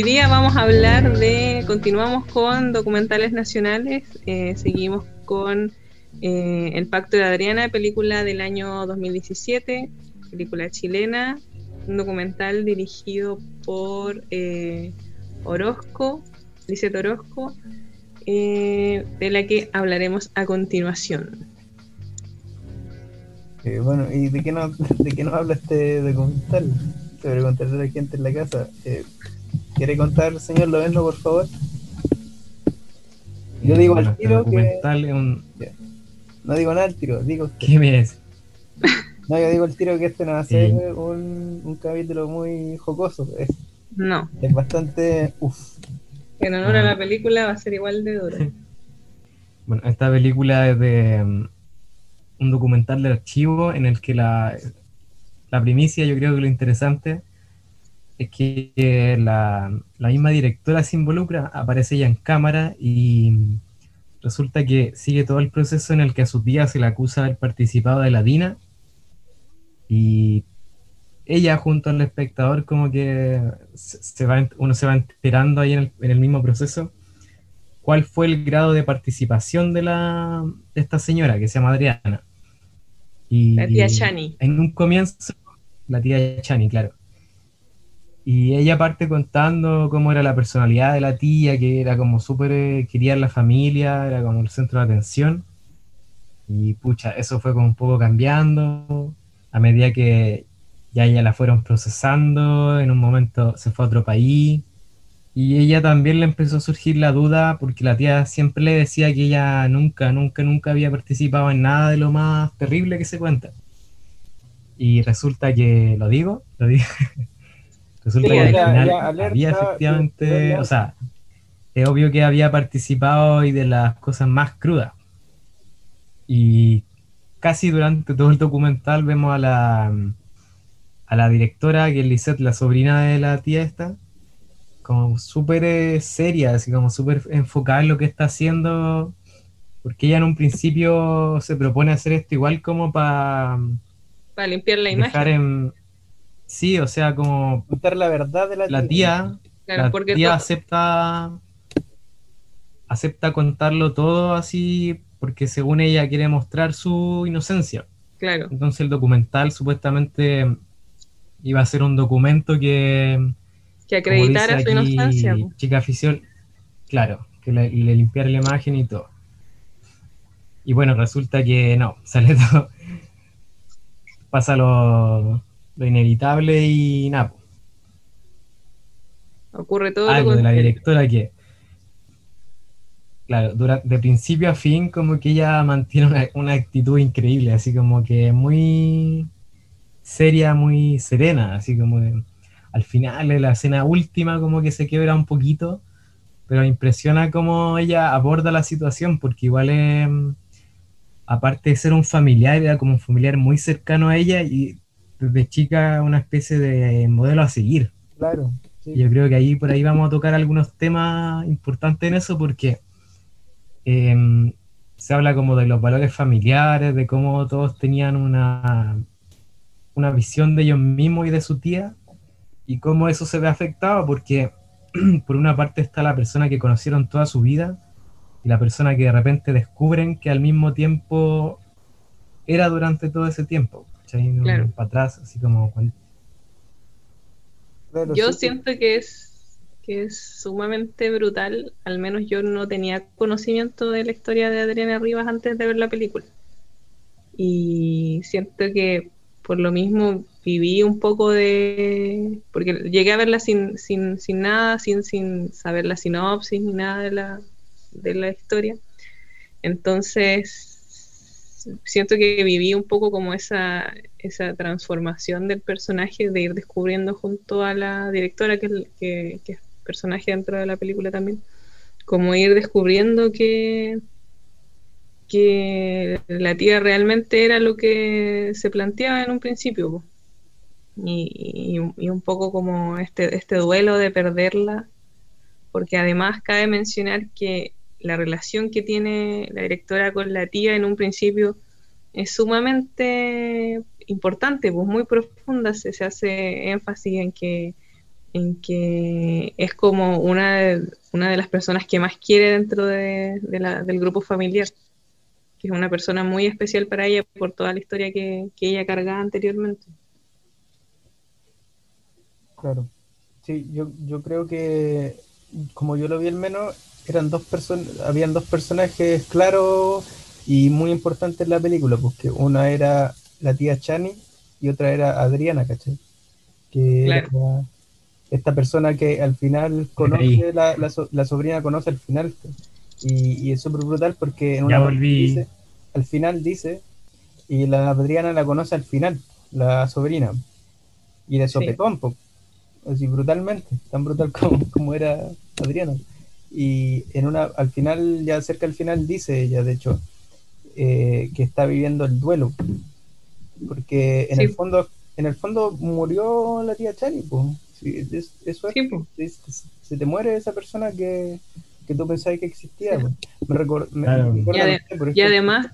Hoy día vamos a hablar de, continuamos con documentales nacionales, eh, seguimos con eh, El Pacto de Adriana, película del año 2017, película chilena, un documental dirigido por eh, Orozco, Lizeth Orozco, de la que hablaremos a continuación. bueno, ¿y de qué, no, de qué nos habla este documental? sobre contarle a la gente en la casa. Eh, ¿Quiere contar, señor Loveno, por favor? Yo digo al este tiro que... No digo nada al tiro, digo usted. ¿Qué me es? No, yo digo al tiro que este no va a ser un, un capítulo muy jocoso. Es, no. Es bastante... Uf. En honor a la película va a ser igual de duro. Bueno, esta película es de um, un documental de archivo en el que la la primicia, yo creo que lo interesante es que la, misma directora se involucra, aparece ella en cámara y resulta que sigue todo el proceso en el que a su tía se le acusa de haber participado de la DINA y ella junto al espectador como que se va, uno se va enterando ahí en el, mismo proceso cuál fue el grado de participación de, la, de esta señora que se llama Adriana. Y, la tía Chani. En un comienzo la tía Chani, claro. Y ella parte contando cómo era la personalidad de la tía, que era como súper, eh, quería la familia, era como el centro de atención. Y pucha, eso fue como un poco cambiando a medida que ya ella la fueron procesando, en un momento se fue a otro país. Y ella también le empezó a surgir la duda porque la tía siempre le decía que ella nunca, nunca, nunca había participado en nada de lo más terrible que se cuenta. Y resulta que, ¿lo digo? ¿Lo digo? resulta que al final había efectivamente, o sea, es obvio que había participado y de las cosas más crudas. Y casi durante todo el documental vemos a la, a la directora, que es Lisette, la sobrina de la tía esta, como súper eh, seria, así como súper enfocada en lo que está haciendo, porque ella en un principio se propone hacer esto igual como para para limpiar la imagen. Sí, o sea, como... Contar la verdad de la, la tía. la tía acepta... Acepta contarlo todo así porque según ella quiere mostrar su inocencia. Claro. Entonces el documental supuestamente iba a ser un documento que... Que acreditara su inocencia. Chica afición, claro, que le, le limpiara la imagen y todo. Y bueno, resulta que no, sale todo, pasa lo, inevitable y nada. Ocurre todo Algo de la directora que, claro, de principio a fin como que ella mantiene una, actitud increíble, así como que muy seria, muy serena, así como al final de la escena última como que se quiebra un poquito, pero impresiona cómo ella aborda la situación, porque igual es aparte de ser un familiar, era como un familiar muy cercano a ella y desde chica una especie de modelo a seguir. Claro. Yo creo que ahí por ahí vamos a tocar algunos temas importantes en eso porque em, se habla como de los valores familiares, de cómo todos tenían una, una visión de ellos mismos y de su tía y cómo eso se ve afectado porque por una parte está la persona que conocieron toda su vida y la persona que de repente descubren que al mismo tiempo era durante todo ese tiempo, Para atrás, así como... yo siento que es que es sumamente brutal, al menos yo no tenía conocimiento de la historia de Adriana Rivas antes de ver la película. Y siento que por lo mismo viví un poco de... porque llegué a verla sin, sin, sin nada, sin, sin saber la sinopsis ni nada de la, de la historia. Entonces, siento que viví un poco como esa, esa transformación del personaje, de ir descubriendo junto a la directora, que es, que, personaje dentro de la película también, como ir descubriendo que, que la tía realmente era lo que se planteaba en un principio. Y, y, un poco como este, este duelo de perderla, porque además cabe mencionar que la relación que tiene la directora con la tía en un principio es sumamente importante, pues muy profunda, se, hace énfasis en que en que es como una de, una de las personas que más quiere dentro de, del grupo familiar, que es una persona muy especial para ella por toda la historia que, ella cargaba anteriormente. Claro. Sí, yo, yo creo que, como yo lo vi al menos, eran dos personas, habían dos personajes claros y muy importantes en la película, porque una era la tía Chani y otra era Adriana, ¿cachai? Que esta persona que al final conoce, la, la, sobrina conoce al final. Y, es súper brutal porque en una dice, al final dice, y la Adriana la conoce al final, la sobrina. Y de sopetón, así brutalmente, tan brutal como, como era Adriana. Y en una, al final, ya cerca al final, dice ella, de hecho, eh, que está viviendo el duelo. Porque en el fondo, en el fondo murió la tía Chani, pues eso es, se te muere esa persona que, que tú pensabas que existía. y, además,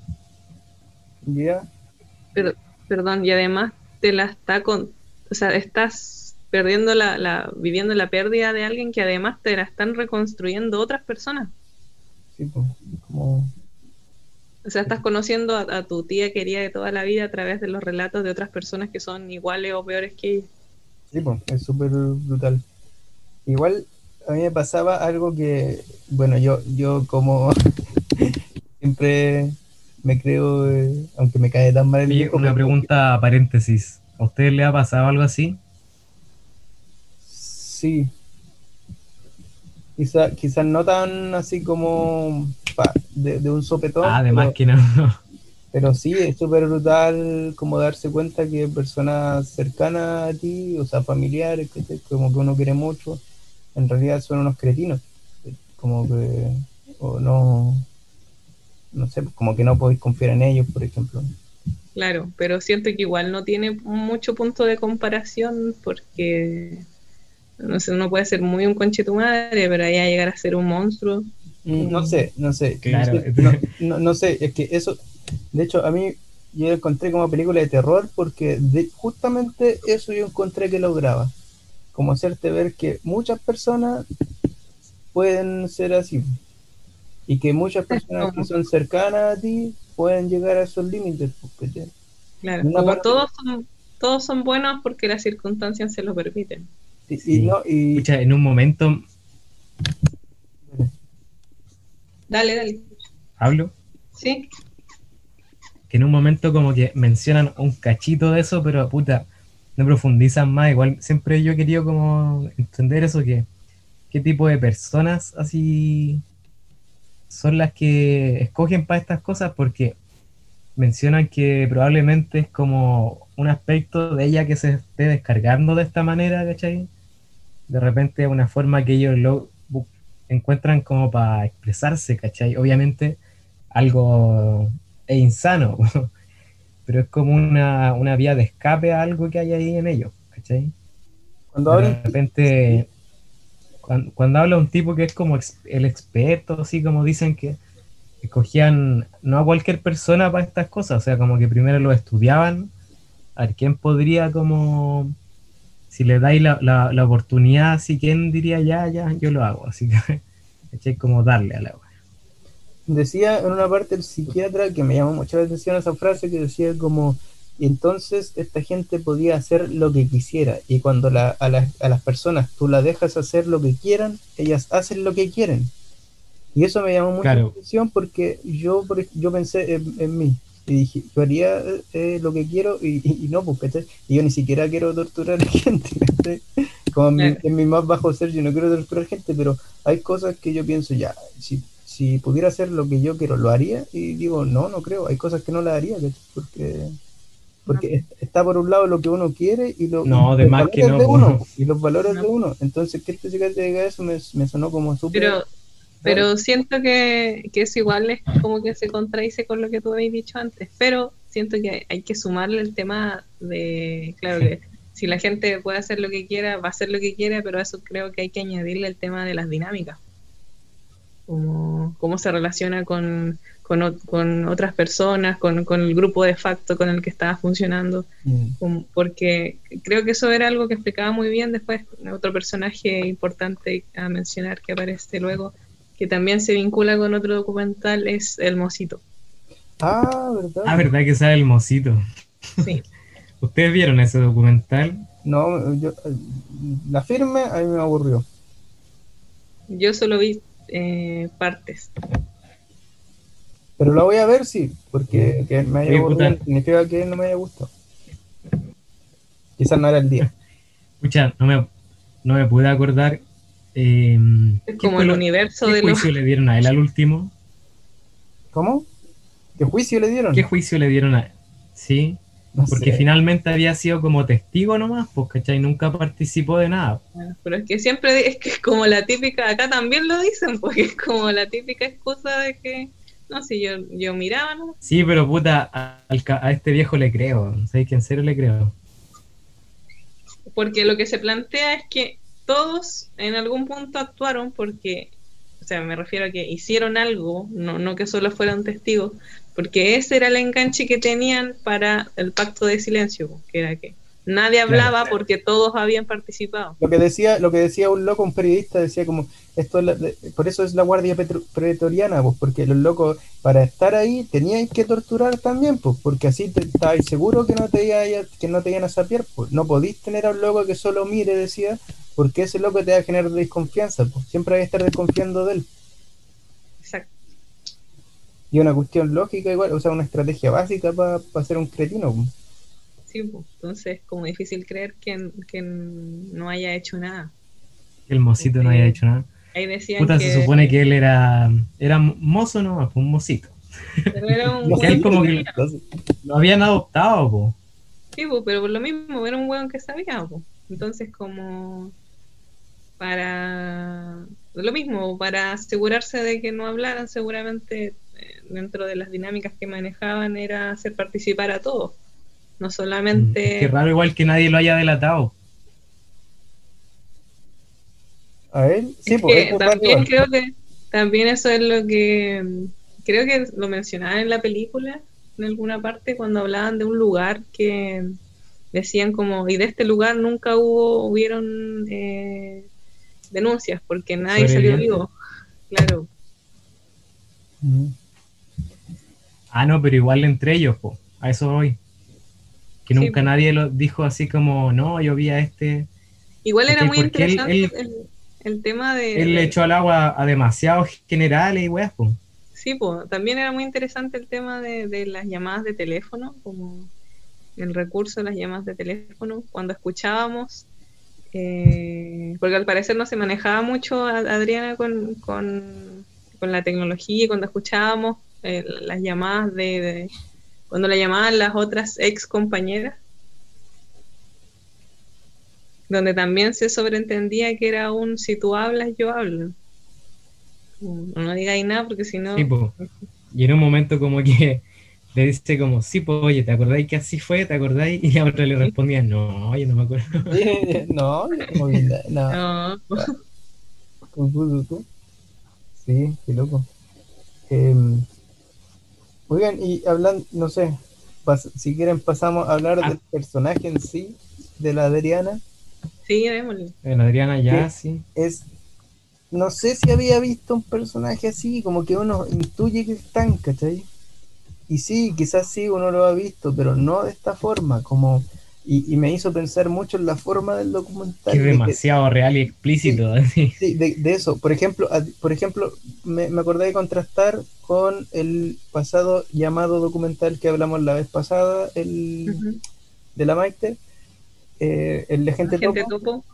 perdón, y además te la está con, o sea, estás perdiendo la, la, viviendo la pérdida de alguien que además te la están reconstruyendo otras personas. Sí, como... O sea, estás conociendo a, a, tu tía querida de toda la vida a través de los relatos de otras personas que son iguales o peores que ella. Sí, pues, es súper brutal. Igual a mí me pasaba algo que, bueno, yo, yo como siempre me creo, eh, aunque me cae tan mal el viejo. Una pregunta paréntesis. ¿A usted le ha pasado algo así? Sí. Quizás quizá no tan así como de, un sopetón. Ah, además que no. Pero sí, es súper brutal como darse cuenta que personas cercanas a ti, o sea, familiares, que como que uno quiere mucho, en realidad son unos cretinos. Como que, o no, no sé, como que no podéis confiar en ellos, por ejemplo. Claro, pero siento que igual no tiene mucho punto de comparación porque, no sé, uno puede ser muy un conche tu madre, pero ahí a llegar a ser un monstruo. Mm, no sé, no sé. Claro. no, no sé, es que eso, de hecho, a mí yo encontré como película de terror porque justamente eso yo encontré que lograba. Como hacerte ver que muchas personas pueden ser así. Y que muchas personas que son cercanas a ti pueden llegar a esos límites. Claro, como todos son, todos son buenos porque las circunstancias se lo permiten. Y, en un momento... Dale, dale. ¿Hablo? Sí que en un momento como que mencionan un cachito de eso, pero puta, no profundizan más. Igual siempre yo he querido como entender eso, que qué tipo de personas así son las que escogen para estas cosas, porque mencionan que probablemente es como un aspecto de ella que se esté descargando de esta manera, ¿cachai? De repente una forma que ellos lo encuentran como para expresarse, ¿cachai? Obviamente algo es insano, pero es como una, una, vía de escape a algo que hay ahí en ellos, ¿cachai? Cuando de repente, cuando, habla un tipo que es como el experto, así como dicen que escogían no a cualquier persona para estas cosas, o sea, como que primero lo estudiaban, a ver quién podría como, si le dais la, la, oportunidad, si quién diría ya, ya, yo lo hago, así que, ¿cachai? Como darle a la decía en una parte el psiquiatra que me llamó mucho la atención esa frase que decía como entonces esta gente podía hacer lo que quisiera y cuando la, a, a, las personas tú la dejas hacer lo que quieran ellas hacen lo que quieren y eso me llamó mucho la atención porque yo yo pensé en, mí y dije yo haría eh, lo que quiero y, no porque y yo ni siquiera quiero torturar a gente como en, mi, más bajo ser yo no quiero torturar gente pero hay cosas que yo pienso ya si si pudiera hacer lo que yo quiero, ¿lo haría? Y digo, no, no creo. Hay cosas que no las haría, porque porque está por un lado lo que uno quiere y lo, no, los valores que no, de uno y los valores de uno. Entonces, que este chica te diga eso me, sonó como súper... Pero, siento que, que eso igual es como que se contradice con lo que tú habéis dicho antes, pero siento que hay que sumarle el tema de, claro que si la gente puede hacer lo que quiera, va a hacer lo que quiera, pero a eso creo que hay que añadirle el tema de las dinámicas. Cómo, cómo se relaciona con, con, con otras personas, con, con, el grupo de facto con el que estaba funcionando, mm. porque creo que eso era algo que explicaba muy bien después otro personaje importante a mencionar que aparece luego, que también se vincula con otro documental, es El Mosito. Ah, ¿verdad? Ah, ¿verdad que sale El Mosito? Sí. ¿Ustedes vieron ese documental? No, yo, la firme a mí me aburrió. Yo solo vi eh, partes. Pero lo voy a ver, sí, porque que me haya aburrido significa que no me haya gustado. Quizás no era el día. Escucha, no me, no me pude acordar. Eh, es como el universo ¿qué de juicio le dieron a él al último? ¿Cómo? ¿Qué juicio le dieron? ¿Qué juicio le dieron a él? Sí. porque finalmente había sido como testigo nomás, pues, ¿cachai? Nunca participó de nada. Pero es que siempre es que es como la típica, acá también lo dicen, porque es como la típica excusa de que no, si yo, yo miraba, ¿no? Sí, pero puta, a, a este viejo le creo. ¿Sabes que en serio le creo? Porque lo que se plantea es que todos en algún punto actuaron porque, o sea, me refiero a que hicieron algo, no, no que solo fueran testigos, porque ese era el enganche que tenían para el pacto de silencio, que era que Nadie hablaba porque todos habían participado. Lo que decía, lo que decía un loco, un periodista, decía como esto por eso es la guardia pretoriana, pues, porque los locos para estar ahí tenían que torturar también, pues, porque así te estabas seguro que no te iban que no te iban a sapiar, pues. No podís tener a un loco que solo mire, decía, porque ese loco te va a generar desconfianza, pues. Siempre hay que estar desconfiando de él. Exacto. Y una cuestión lógica igual, o sea, una estrategia básica para ser un cretino. Pues entonces es como difícil creer que, que no haya hecho nada. El mocito no haya hecho nada. Ahí decían Puta, se supone que él era, era mozo, no, fue un mocito. Pero era un que como que lo habían adoptado, po. Sí, pero por lo mismo, era un weón que sabía, po. Entonces, como para lo mismo, para asegurarse de que no hablaran, seguramente eh, dentro de las dinámicas que manejaban era hacer participar a todos. No solamente. Qué raro, igual que nadie lo haya delatado. A él, sí, pues. también creo que. También eso es lo que. Creo que lo mencionaban en la película, en alguna parte, cuando hablaban de un lugar que decían como. Y de este lugar nunca hubo. Hubieron. Eh, denuncias, porque nadie salió vivo. Claro. Ah, no, pero igual entre ellos, po. a eso voy que nunca nadie lo dijo así como, no, yo vi a este. Igual era muy interesante el, tema de. Él le echó al agua a demasiados generales y weas, pues. Sí, pues también era muy interesante el tema de, las llamadas de teléfono, como el recurso de las llamadas de teléfono, cuando escuchábamos, eh, porque al parecer no se manejaba mucho Adriana con, con, la tecnología y cuando escuchábamos eh, las llamadas de cuando la llamaban las otras ex compañeras, donde también se sobreentendía que era un si tú hablas, yo hablo. No, digáis nada porque si no... y en un momento como que le dice como, sí, pues oye, ¿te acordáis que así fue? ¿Te acordáis? Y la otra le respondía, no, yo no me acuerdo. no, no. no. tú. Sí, qué loco. Eh, Oigan, y hablando, no sé, si quieren pasamos a hablar del ah. personaje en sí, de la Adriana. Sí, démosle. De la Adriana ya, sí. Es, no sé si había visto un personaje así, como que uno intuye que están, ¿cachai? Y sí, quizás sí uno lo ha visto, pero no de esta forma, como y, me hizo pensar mucho en la forma del documental. Que demasiado real y explícito. Sí, de, eso. Por ejemplo, por ejemplo me, me, acordé de contrastar con el pasado llamado documental que hablamos la vez pasada, el de la Maite, eh, el de Gente, Topo.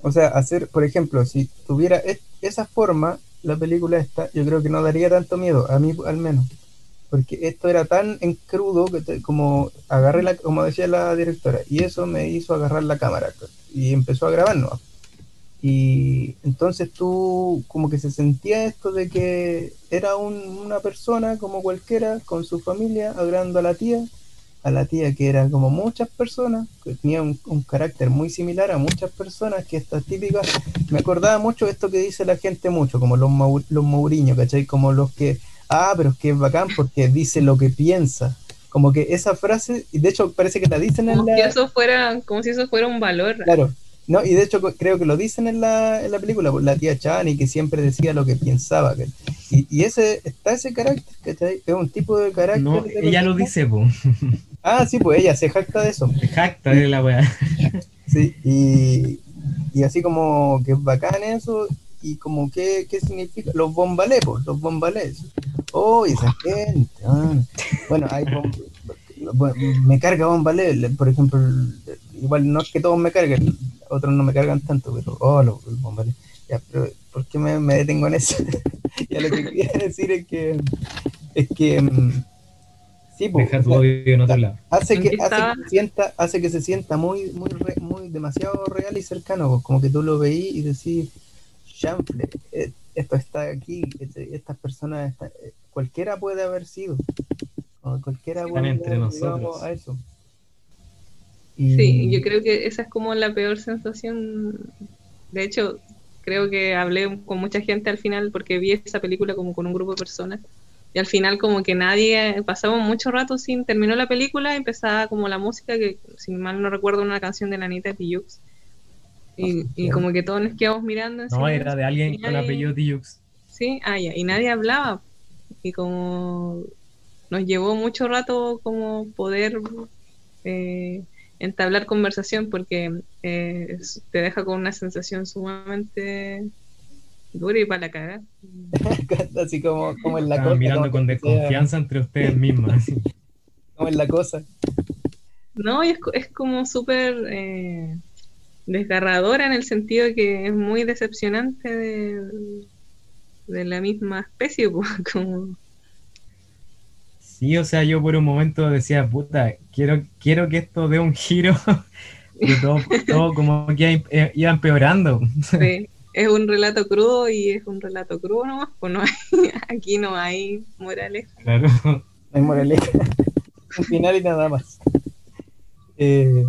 O sea, hacer, por ejemplo, si tuviera esa forma, la película esta, yo creo que no daría tanto miedo, a mí al menos porque esto era tan en crudo que como agarré la, como decía la directora, y eso me hizo agarrar la cámara y empezó a grabarnos. Y entonces tú como que se sentía esto de que era una persona como cualquiera con su familia agrando a la tía a la tía que era como muchas personas, que tenía un, un carácter muy similar a muchas personas, que estas típicas, me acordaba mucho esto que dice la gente mucho, como los, los Mourinho, ¿cachai? Como los que, ah, pero es que es bacán porque dice lo que piensa. Como que esa frase, y de hecho parece que la dicen en Como la... que eso fuera, como si eso fuera un valor. Claro. No, y de hecho creo que lo dicen en la, en la película, pues, la tía Chani, que siempre decía lo que pensaba. Y, y ese, está ese carácter, ¿cachai? Es un tipo de carácter. No, de ella lo dice, po. Ah, sí, pues ella se jacta de eso. Jacta de la weá. Sí, y, y así como que es bacán eso, y como que, ¿qué significa? Los bombalés, pues, los bombalés. Oh, esa gente. ah. Bueno, hay me carga bombalé, por ejemplo, igual no es que todos me carguen, otros no me cargan tanto, pero oh, los, los bombalés. Ya, pero ¿por qué me, me detengo en eso? ya lo que quería decir es que es que mm, sí, pues, tu sea, odio en otro lado. hace ¿En que, qué hace que sienta, hace que se sienta muy, muy, re- muy demasiado real y cercano, pues, como que tú lo veís y decís, chanfle, eh, esto está aquí, este- estas personas, está- eh, cualquiera puede haber sido, o cualquiera Están puede entre haber nosotros. a eso. Y- Sí, yo creo que esa es como la peor sensación. De hecho, creo que hablé con mucha gente al final porque vi esa película como con un grupo de personas. Y al final como que nadie, pasamos mucho rato sin, terminó la película, empezaba como la música, que si mal no recuerdo una canción de la Anita. Y, y como que todos nos quedamos mirando. No, silencio, era de alguien con apellido Tijoux. Sí, ah, ya, y nadie hablaba. Y como nos llevó mucho rato como poder eh, entablar conversación porque eh, te deja con una sensación sumamente dura y para la cara. así como, como en la Estaban cosa, mirando como con desconfianza entre ustedes mismas. así. como en la cosa. No, y es, co- es como súper eh, desgarradora en el sentido de que es muy decepcionante de, de la misma especie, pues, como Sí, o sea, yo por un momento decía, puta, quiero, quiero que esto dé un giro, pero todo, todo como que iba, eh, empeorando. Sí, es un relato crudo y es un relato crudo nomás, pues no hay, aquí no hay morales. Claro. No hay moraleja. Un final y nada más. Eh,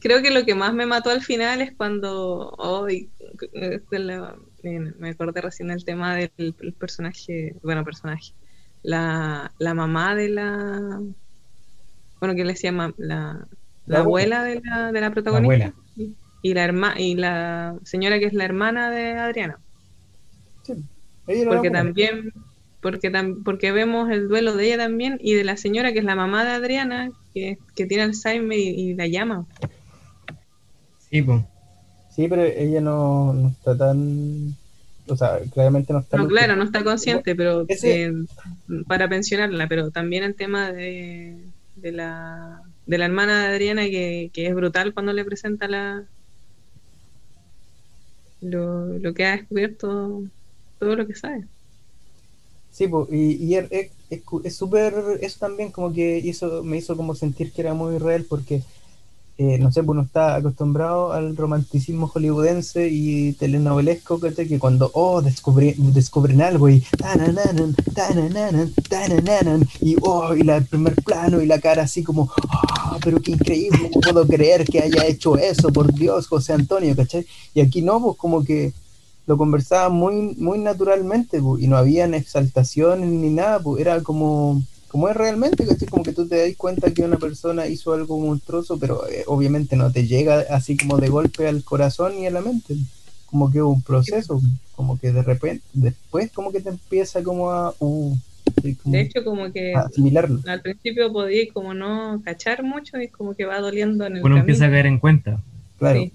Creo que lo que más me mató al final es cuando hoy me acordé recién del tema del el personaje, bueno, personaje, la, la mamá de la, bueno, que le decía la, la La abuela de la, de la protagonista abuela. y la herma, y la señora que es la hermana de Adriana. sí, ella porque también porque tam- porque vemos el duelo de ella también y de la señora que es la mamá de Adriana que, que tiene Alzheimer y, y la llama Sí, pues. Sí, pero ella no, no está tan. O sea, claramente no está. no claro no está consciente pero Ese- eh, para pensionarla pero también el tema de, de la de la hermana de Adriana que, que es brutal cuando le presenta la lo, lo que ha descubierto todo lo que sabe Sí, po, y, y er- es súper. Eso también como que hizo, me hizo como sentir que era muy real porque. Eh, no sé, pues uno está acostumbrado al romanticismo hollywoodense y telenovelesco, ¿cachai? que cuando, oh, descubrí, descubren algo y tanananan, tanananan, tanananan, y oh, y la, el primer plano y la cara así como, oh, pero qué increíble, no puedo creer que haya hecho eso, por Dios, José Antonio, ¿cachai? Y aquí no, pues como que lo conversaban muy, muy naturalmente, pues, y no habían exaltaciones ni nada, pues era como, como es realmente, ¿cachai? Como que tú te das cuenta que una persona hizo algo monstruoso, pero eh, obviamente no te llega así como de golpe al corazón ni a la mente, como que un proceso, como que de repente, después como que te empieza como a, uh, como de hecho como que asimilarlo. al principio podía como no cachar mucho y como que va doliendo en el Uno camino. empieza a caer en cuenta. Claro. Sí.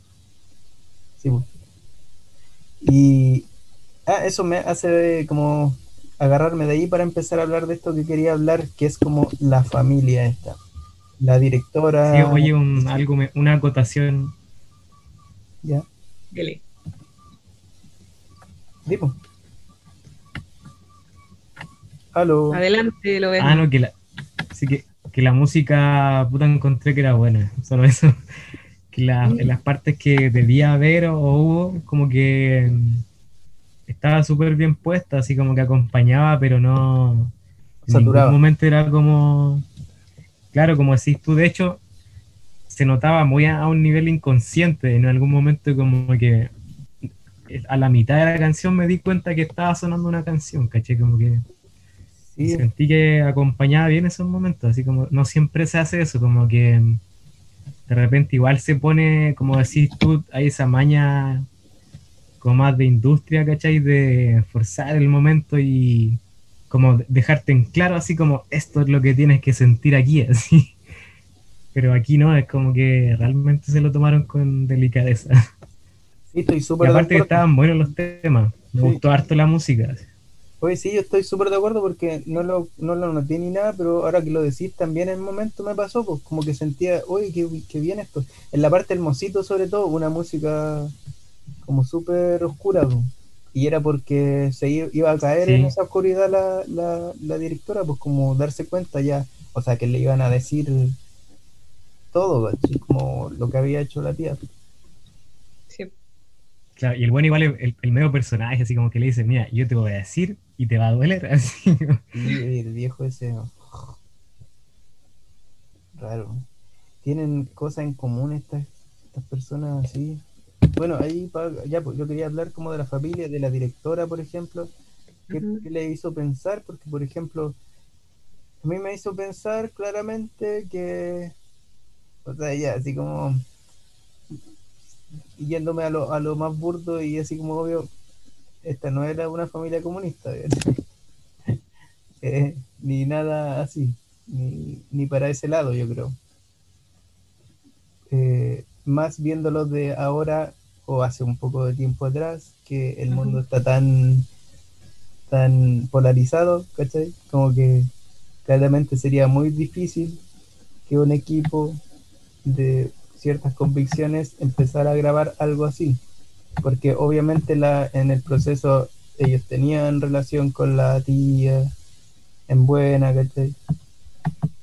Sí, pues. Y ah, eso me hace como agarrarme de ahí para empezar a hablar de esto que quería hablar, que es como la familia esta. La directora. Sí, oye, un, algo, me- una acotación. Ya, Dele. tipo. Aló. Adelante, lo ves. Ah, no, que la, sí que, que la música, puta, encontré que era buena. Solo eso. Que la- en las partes que debía haber o, o hubo, como que mm, estaba súper bien puesta, así como que acompañaba, pero no. En ningún momento era como. claro, como decís tú, de hecho, se notaba muy a, un nivel inconsciente. En algún momento como que a la mitad de la canción me di cuenta que estaba sonando una canción, caché, como que sentí que acompañaba bien esos momentos, así como no siempre se hace eso, como que de repente igual se pone, como decís tú, hay esa maña como más de industria, ¿cachai? De forzar el momento y como dejarte en claro, así como esto es lo que tienes que sentir aquí, así. Pero aquí no, es como que realmente se lo tomaron con delicadeza. Sí, estoy súper aparte que estaban buenos los temas, me gustó harto la música. Oye, sí, yo estoy súper de acuerdo porque no lo, no lo noté ni nada, pero ahora que lo decís también en el momento me pasó, pues como que sentía, oye, qué, qué bien esto. En la parte del mocito sobre todo, una música como súper oscura, pues. y era porque se iba a caer en esa oscuridad la, la, la, directora, pues como darse cuenta ya, o sea, que le iban a decir todo, así como lo que había hecho la tía y el bueno igual el, el, medio personaje, así como que le dice, mira, yo te voy a decir y te va a doler. Así. el viejo ese. Raro. Tienen cosas en común estas, estas personas así. Bueno, ahí ya pues, yo quería hablar como de la familia, de la directora, por ejemplo. ¿Qué, le hizo pensar? Porque, por ejemplo, a mí me hizo pensar claramente que, o sea, ya, así como yéndome a lo, a lo más burdo y así como obvio, esta no era una familia comunista, eh, ni nada así, ni, para ese lado, yo creo. Eh, más viéndolo de ahora o hace un poco de tiempo atrás, que el mundo está tan, tan polarizado, ¿cachai? Como que claramente sería muy difícil que un equipo de ciertas convicciones empezar a grabar algo así, porque obviamente la, en el proceso ellos tenían relación con la tía en buena,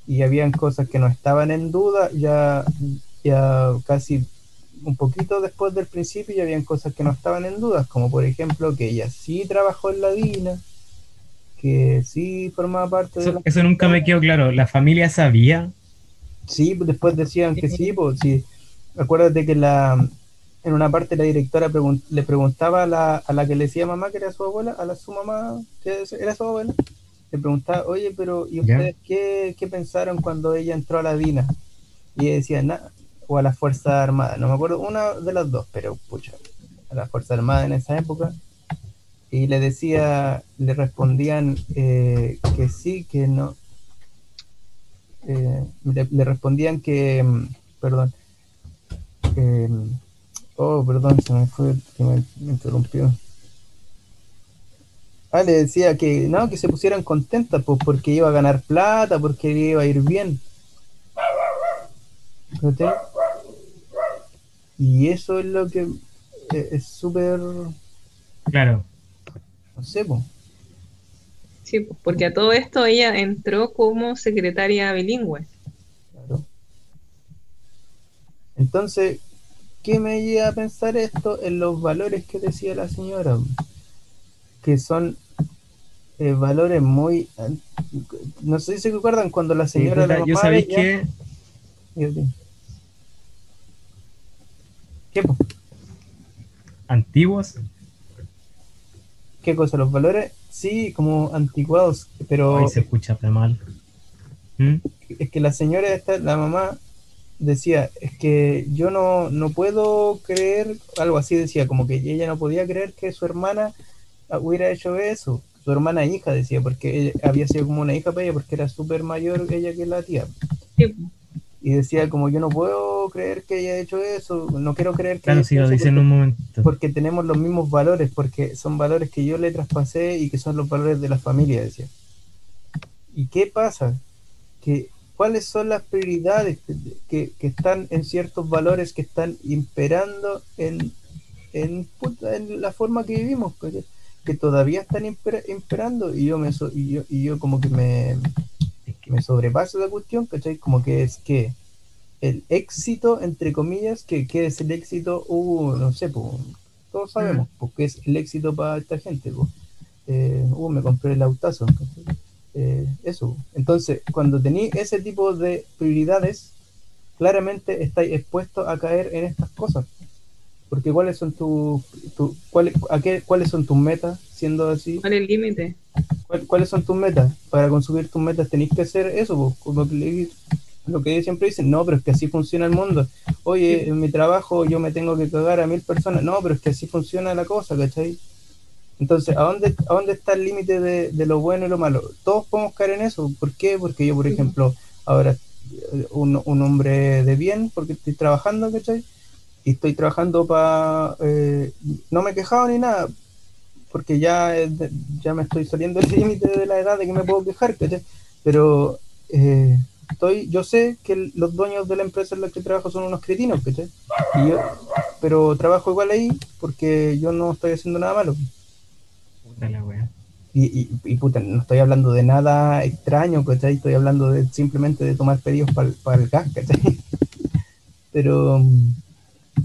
Y habían cosas que no estaban en duda, ya, ya casi un poquito después del principio ya habían cosas que no estaban en dudas, como por ejemplo que ella sí trabajó en la DINA, que sí formaba parte de... Eso, nunca me quedó claro, ¿la familia sabía Sí, después decían que sí, pues sí. Acuérdate que la, en una parte la directora le preguntaba a la, a la que le decía mamá que era su abuela, a la su mamá que era su abuela, le preguntaba, oye, pero ¿y ustedes qué, qué, pensaron cuando ella entró a la DINA? Y ella decía, nada, o a la Fuerza Armada, no me acuerdo, una de las dos, pero pucha, a la Fuerza Armada en esa época. Y le decía, le respondían eh, que sí, que no, eh, le, respondían que, mm, perdón, oh, perdón, se me fue, que me, interrumpió. Ah, le decía que no, que se pusieran contentas, pues porque iba a ganar plata, porque iba a ir bien. Y eso es lo que eh, es súper. Claro. No sé, pues. Sí, porque a todo esto ella entró como secretaria bilingüe. Claro. Entonces, ¿qué me lleva a pensar esto en los valores que decía la señora? Que son eh, valores muy... No sé si se acuerdan cuando la señora... la yo sabéis que... ¿Qué? ¿Antiguos? ¿Qué cosa? ¿Los valores? Sí, como anticuados, pero... Ahí se escucha mal. ¿Mm? Es que la señora esta, la mamá, decía, es que yo no, no puedo creer, algo así decía, como que ella no podía creer que su hermana hubiera hecho eso. Su hermana hija decía, porque había sido como una hija para ella, porque era súper mayor ella que la tía. Y decía, como yo no puedo creer que haya hecho eso, no quiero creer que... Claro, sí, lo dice en un momento. Porque tenemos los mismos valores, porque son valores que yo le traspasé y que son los valores de la familia, decía. ¿Y qué pasa? Que cuáles son las prioridades que, están en ciertos valores que están imperando en, en, la forma que vivimos, que todavía están imperando y yo me y yo, y yo como que me, me sobrepaso la cuestión, ¿cachai? Como que es que el éxito, entre comillas, que, es el éxito, uh, no sé, pues, todos sabemos, porque es el éxito para esta gente. Pues. Uh, me compré el autazo. eh, eso. Entonces, cuando tenéis ese tipo de prioridades, claramente estáis expuestos a caer en estas cosas. Porque cuáles son tus tu, cuáles, a qué, cuáles son tus metas siendo así. ¿Cuál es el límite? ¿Cuáles son tus metas? Para consumir tus metas tenéis que hacer eso, como que lo que siempre dicen, no, pero es que así funciona el mundo. Oye, en mi trabajo yo me tengo que cagar a mil personas. No, pero es que así funciona la cosa, ¿cachai? Entonces, ¿a dónde, a dónde está el límite de, de, lo bueno y lo malo? Todos podemos caer en eso. ¿Por qué? Porque yo, por ejemplo, ahora un, un hombre de bien, porque estoy trabajando, ¿cachai? Y estoy trabajando para... Eh, no me he quejado ni nada, porque ya, ya me estoy saliendo del límite de la edad de que me puedo quejar, ¿cachai? Pero eh, estoy, yo sé que los dueños de la empresa en la que trabajo son unos cretinos, ¿cachai? Y yo, pero trabajo igual ahí porque yo no estoy haciendo nada malo. Y, y, y, puta, no estoy hablando de nada extraño, ¿cachai? Estoy hablando de simplemente de tomar pedidos para el gas, ¿cachai? Pero mm,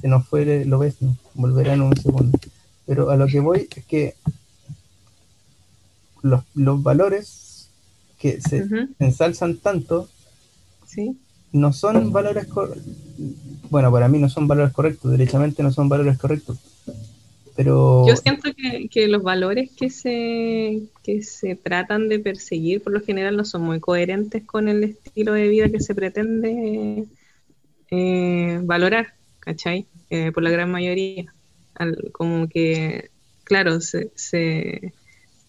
se nos fue, lo ves, ¿no? Volverá en un segundo. Pero a lo que voy es que los, los valores que se uh -huh. ensalzan tanto ¿Sí? no son valores bueno para mí no son valores correctos derechamente no son valores correctos pero yo siento que, que, los valores que se que se tratan de perseguir por lo general no son muy coherentes con el estilo de vida que se pretende eh, valorar ¿cachai? Eh, por la gran mayoría Al, como que claro se, se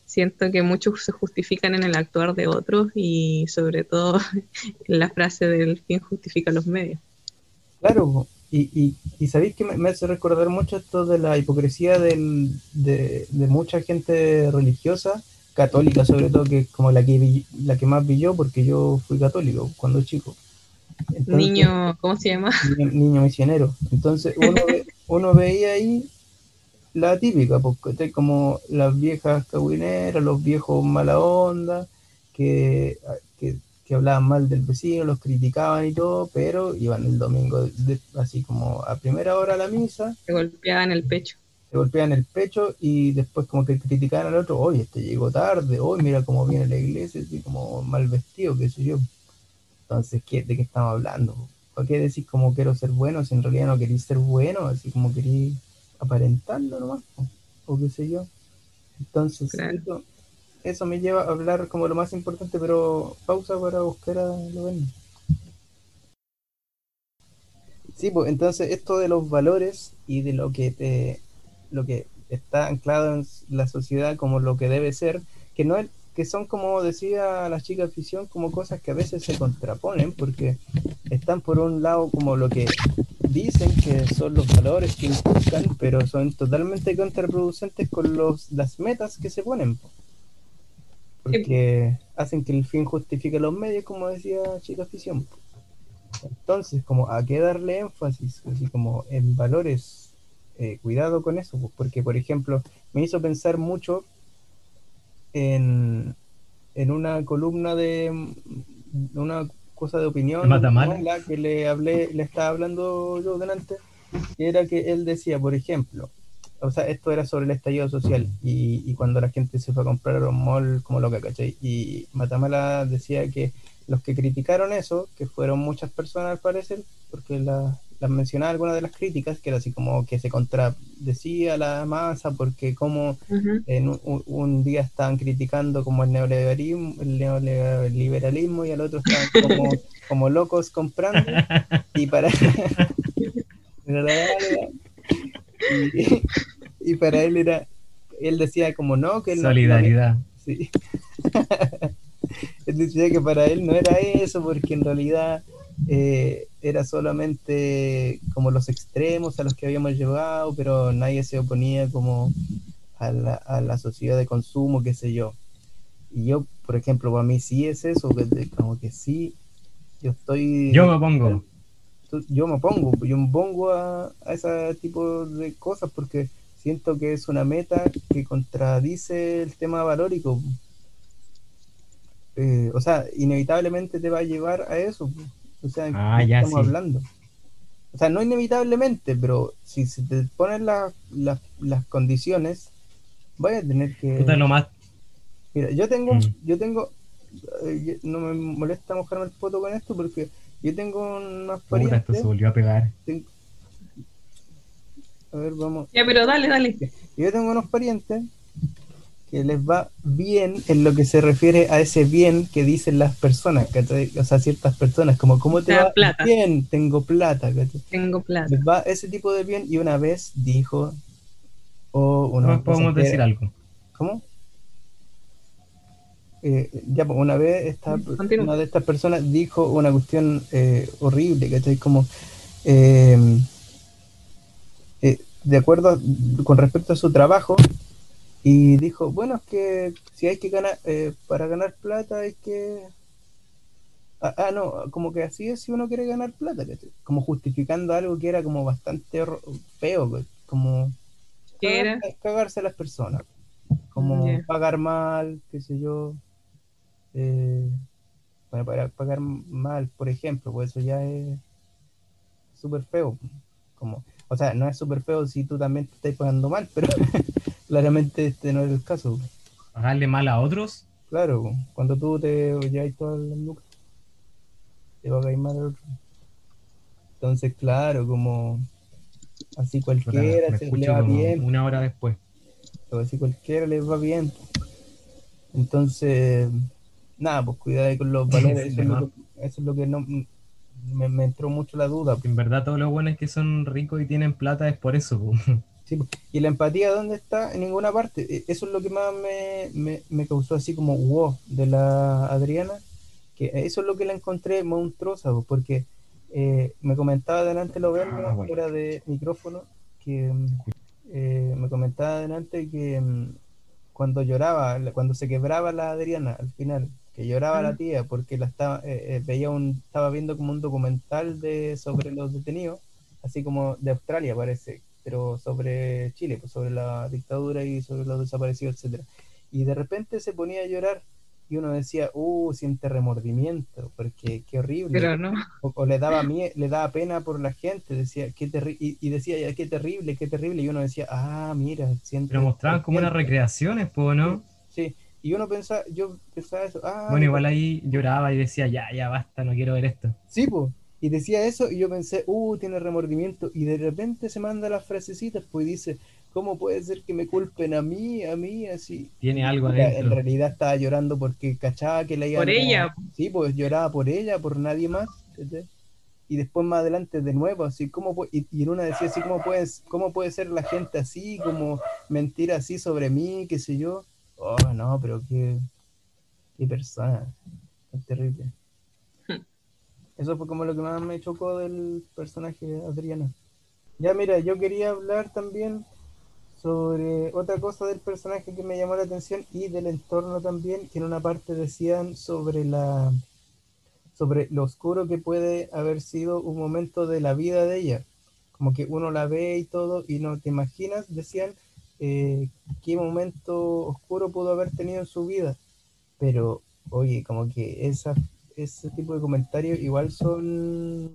siento que muchos se justifican en el actuar de otros y sobre todo en la frase del fin justifica los medios. Claro, y, y, y sabéis que me, me, hace recordar mucho esto de la hipocresía del, de, de, mucha gente religiosa, católica sobre todo, que es como la que, la que más vi yo, porque yo fui católico cuando chico. Entonces, niño, ¿cómo se llama? Niño, niño misionero. Entonces uno, ve, uno veía ahí la típica, porque como las viejas caguineras, los viejos mala onda, que, que, que, hablaban mal del vecino, los criticaban y todo, pero iban el domingo de, así como a primera hora a la misa. Se golpeaban el pecho. Se golpeaban el pecho y después como que criticaban al otro, oye, este llegó tarde, hoy mira cómo viene la iglesia, así como mal vestido, qué sé yo. Entonces, ¿qué, ¿de qué estamos hablando? ¿Por qué decís como quiero ser bueno si en realidad no queréis ser bueno? Así como queréis aparentarlo nomás, o qué sé yo. Entonces, claro. eso, eso, me lleva a hablar como lo más importante, pero pausa para buscar a lo Sí, pues entonces esto de los valores y de lo que te, lo que está anclado en la sociedad como lo que debe ser, que no es, que son como decía la chica ficción, como cosas que a veces se contraponen, porque están por un lado como lo que dicen que son los valores que inculcan, pero son totalmente contraproducentes con los, las metas que se ponen. Porque hacen que el fin justifique los medios, como decía Chica Ficción. Entonces, como a qué darle énfasis, así como en valores, eh, cuidado con eso, porque por ejemplo, me hizo pensar mucho en, en una columna de una cosa de opinión la que le hablé, le estaba hablando yo delante, que era que él decía, por ejemplo, o sea, esto era sobre el estallido social y, y cuando la gente se fue a comprar a un mall como loca, ¿cachai? Y Matamala decía que los que criticaron eso, que fueron muchas personas al parecer, porque las la mencionaba algunas de las críticas, que era así como que se contradecía la masa, porque como uh -huh. en un, un, día estaban criticando como el neoliberalismo, el neoliberalismo y al otro estaban como, como locos comprando, y para... y, y, para él era, él decía como no, que... Solidaridad. No, sí. él decía que para él no era eso, porque en realidad eh, era solamente como los extremos a los que habíamos llegado, pero nadie se oponía como a la, a la sociedad de consumo, qué sé yo. Y yo, por ejemplo, para mí sí es eso, como que sí, yo estoy... Yo me pongo. Yo me pongo, yo me pongo a, a ese tipo de cosas porque siento que es una meta que contradice el tema valórico. Eh, o sea, inevitablemente te va a llevar a eso. O sea, ah, ya, estamos sí. hablando? O sea, no inevitablemente, pero si se te ponen la, la, las condiciones, voy a tener que. Puta, lo más. Mira, yo tengo, mm. yo tengo eh, no me molesta mojarme el poto con esto porque yo tengo unas Puta, esto parientes. se volvió a pegar. ten- A ver, vamos. Ya, pero dale, dale. Yo tengo unos parientes que les va bien en lo que se refiere a ese bien que dicen las personas, ¿cachai? O sea, ciertas personas, como, ¿cómo te va? plata. Bien, tengo plata, ¿cachai? Tengo plata. Les va ese tipo de bien y una vez dijo, o una No podemos decir algo. ¿Cómo? Eh, ya, pues, una vez esta, Continúa. una de estas personas dijo una cuestión eh, horrible, ¿cachai? Como, eh, eh, de acuerdo a- con respecto a su trabajo, y dijo, bueno, es que si hay que ganar, eh, para ganar plata hay que... Ah, ah, no, como que así es si uno quiere ganar plata, ¿cachai? Como justificando algo que era como bastante feo, ¿cachai? como ¿Qué era? cagar- cagarse a las personas, como pagar mal, qué sé yo, eh, bueno, para pagar mal, por ejemplo, pues eso ya es súper feo, como, o sea, no es súper feo si tú también te estás pagando mal, pero claramente este no es el caso, Pagarle mal a otros. claro, cuando tú te llevas todas las lucas, te pagáis mal al otro. Entonces, claro, como así cualquiera se le va bien, una hora después. pero así cualquiera les va bien. Entonces, nada, pues cuidado con los valores, eso, es lo que, eso es lo que no me, me entró mucho la duda. En verdad, todos los buenos que son ricos y tienen plata es por eso. Sí, pues. y la empatía, ¿dónde está? En ninguna parte. E- Eso es lo que más me, me, me causó así como wow de la Adriana, que eso es lo que la encontré monstruosa, pues, porque eh, me comentaba delante lo vemos Ah, bueno. fuera de micrófono, que eh, me comentaba delante que mm, cuando lloraba, cuando se quebraba la Adriana al final, que lloraba Ah. la tía porque la estaba, eh, eh, veía un, estaba viendo como un documental de sobre los detenidos, así como de Australia parece, pero sobre Chile, pues sobre la dictadura y sobre los desaparecidos, etcétera. Y de repente se ponía a llorar y uno decía, uh, siente remordimiento, porque qué horrible. Pero no. O, o le daba mie- le daba pena por la gente, decía, qué terrible, y, y decía, ya, qué terrible, qué terrible, y uno decía, ah, mira, siente. Pero mostraban como unas siente". recreaciones, ¿no? Sí, y uno pensaba, yo pensaba eso, ah, Bueno, igual ahí lloraba y decía, ya, ya basta, no quiero ver esto. Sí, pues. Y decía eso y yo pensé, uh, tiene remordimiento. Y de repente se manda las frasecitas, pues y dice, ¿cómo puede ser que me culpen a mí, a mí, así? Tiene algo Mira, En adentro. realidad estaba llorando porque cachaba que la iban Por a- ella. Sí, pues lloraba por ella, por nadie más. Y después más adelante de nuevo, así como y, y en una decía así, ¿cómo, puedes, ¿cómo puede ser la gente así, como mentir así sobre mí, qué sé yo? Oh, no, pero qué, qué persona, tan terrible. Eso fue como lo que más me chocó del personaje de Adriana. Ya mira, yo quería hablar también sobre otra cosa del personaje que me llamó la atención y del entorno también, que en una parte decían sobre la sobre lo oscuro que puede haber sido un momento de la vida de ella. Como que uno la ve y todo y no te imaginas, decían, eh, qué momento oscuro pudo haber tenido en su vida. Pero, oye, como que esa, ese tipo de comentarios igual son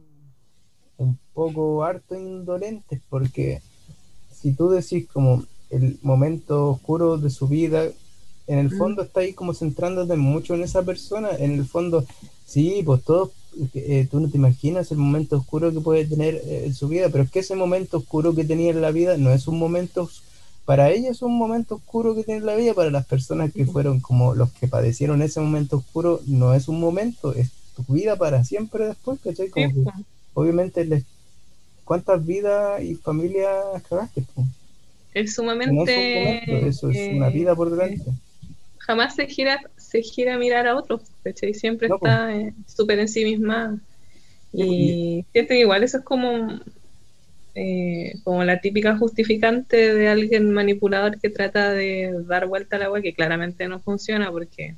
un poco harto indolentes, porque si tú decís como el momento oscuro de su vida, en el Mm. fondo está ahí como centrándote mucho en esa persona, en el fondo, sí, pues todos, eh, tú no te imaginas el momento oscuro que puede tener eh, en su vida, pero es que ese momento oscuro que tenía en la vida no es un momento, os- para ella es un momento oscuro que tiene en la vida, para las personas que fueron como los que padecieron ese momento oscuro, no es un momento, es tu vida para siempre después, ¿cachai? Como Sí, que, po. obviamente, les, ¿cuántas vidas y familias cagaste? po? Es No es un sumamente. eso es una eh, vida por delante. Jamás se gira, se gira a mirar a otros, ¿cachai? Siempre No, pues. está eh, súper en sí misma. Y siento igual eso es como, eh, como la típica justificante de alguien manipulador que trata de dar vuelta al agua, que claramente no funciona porque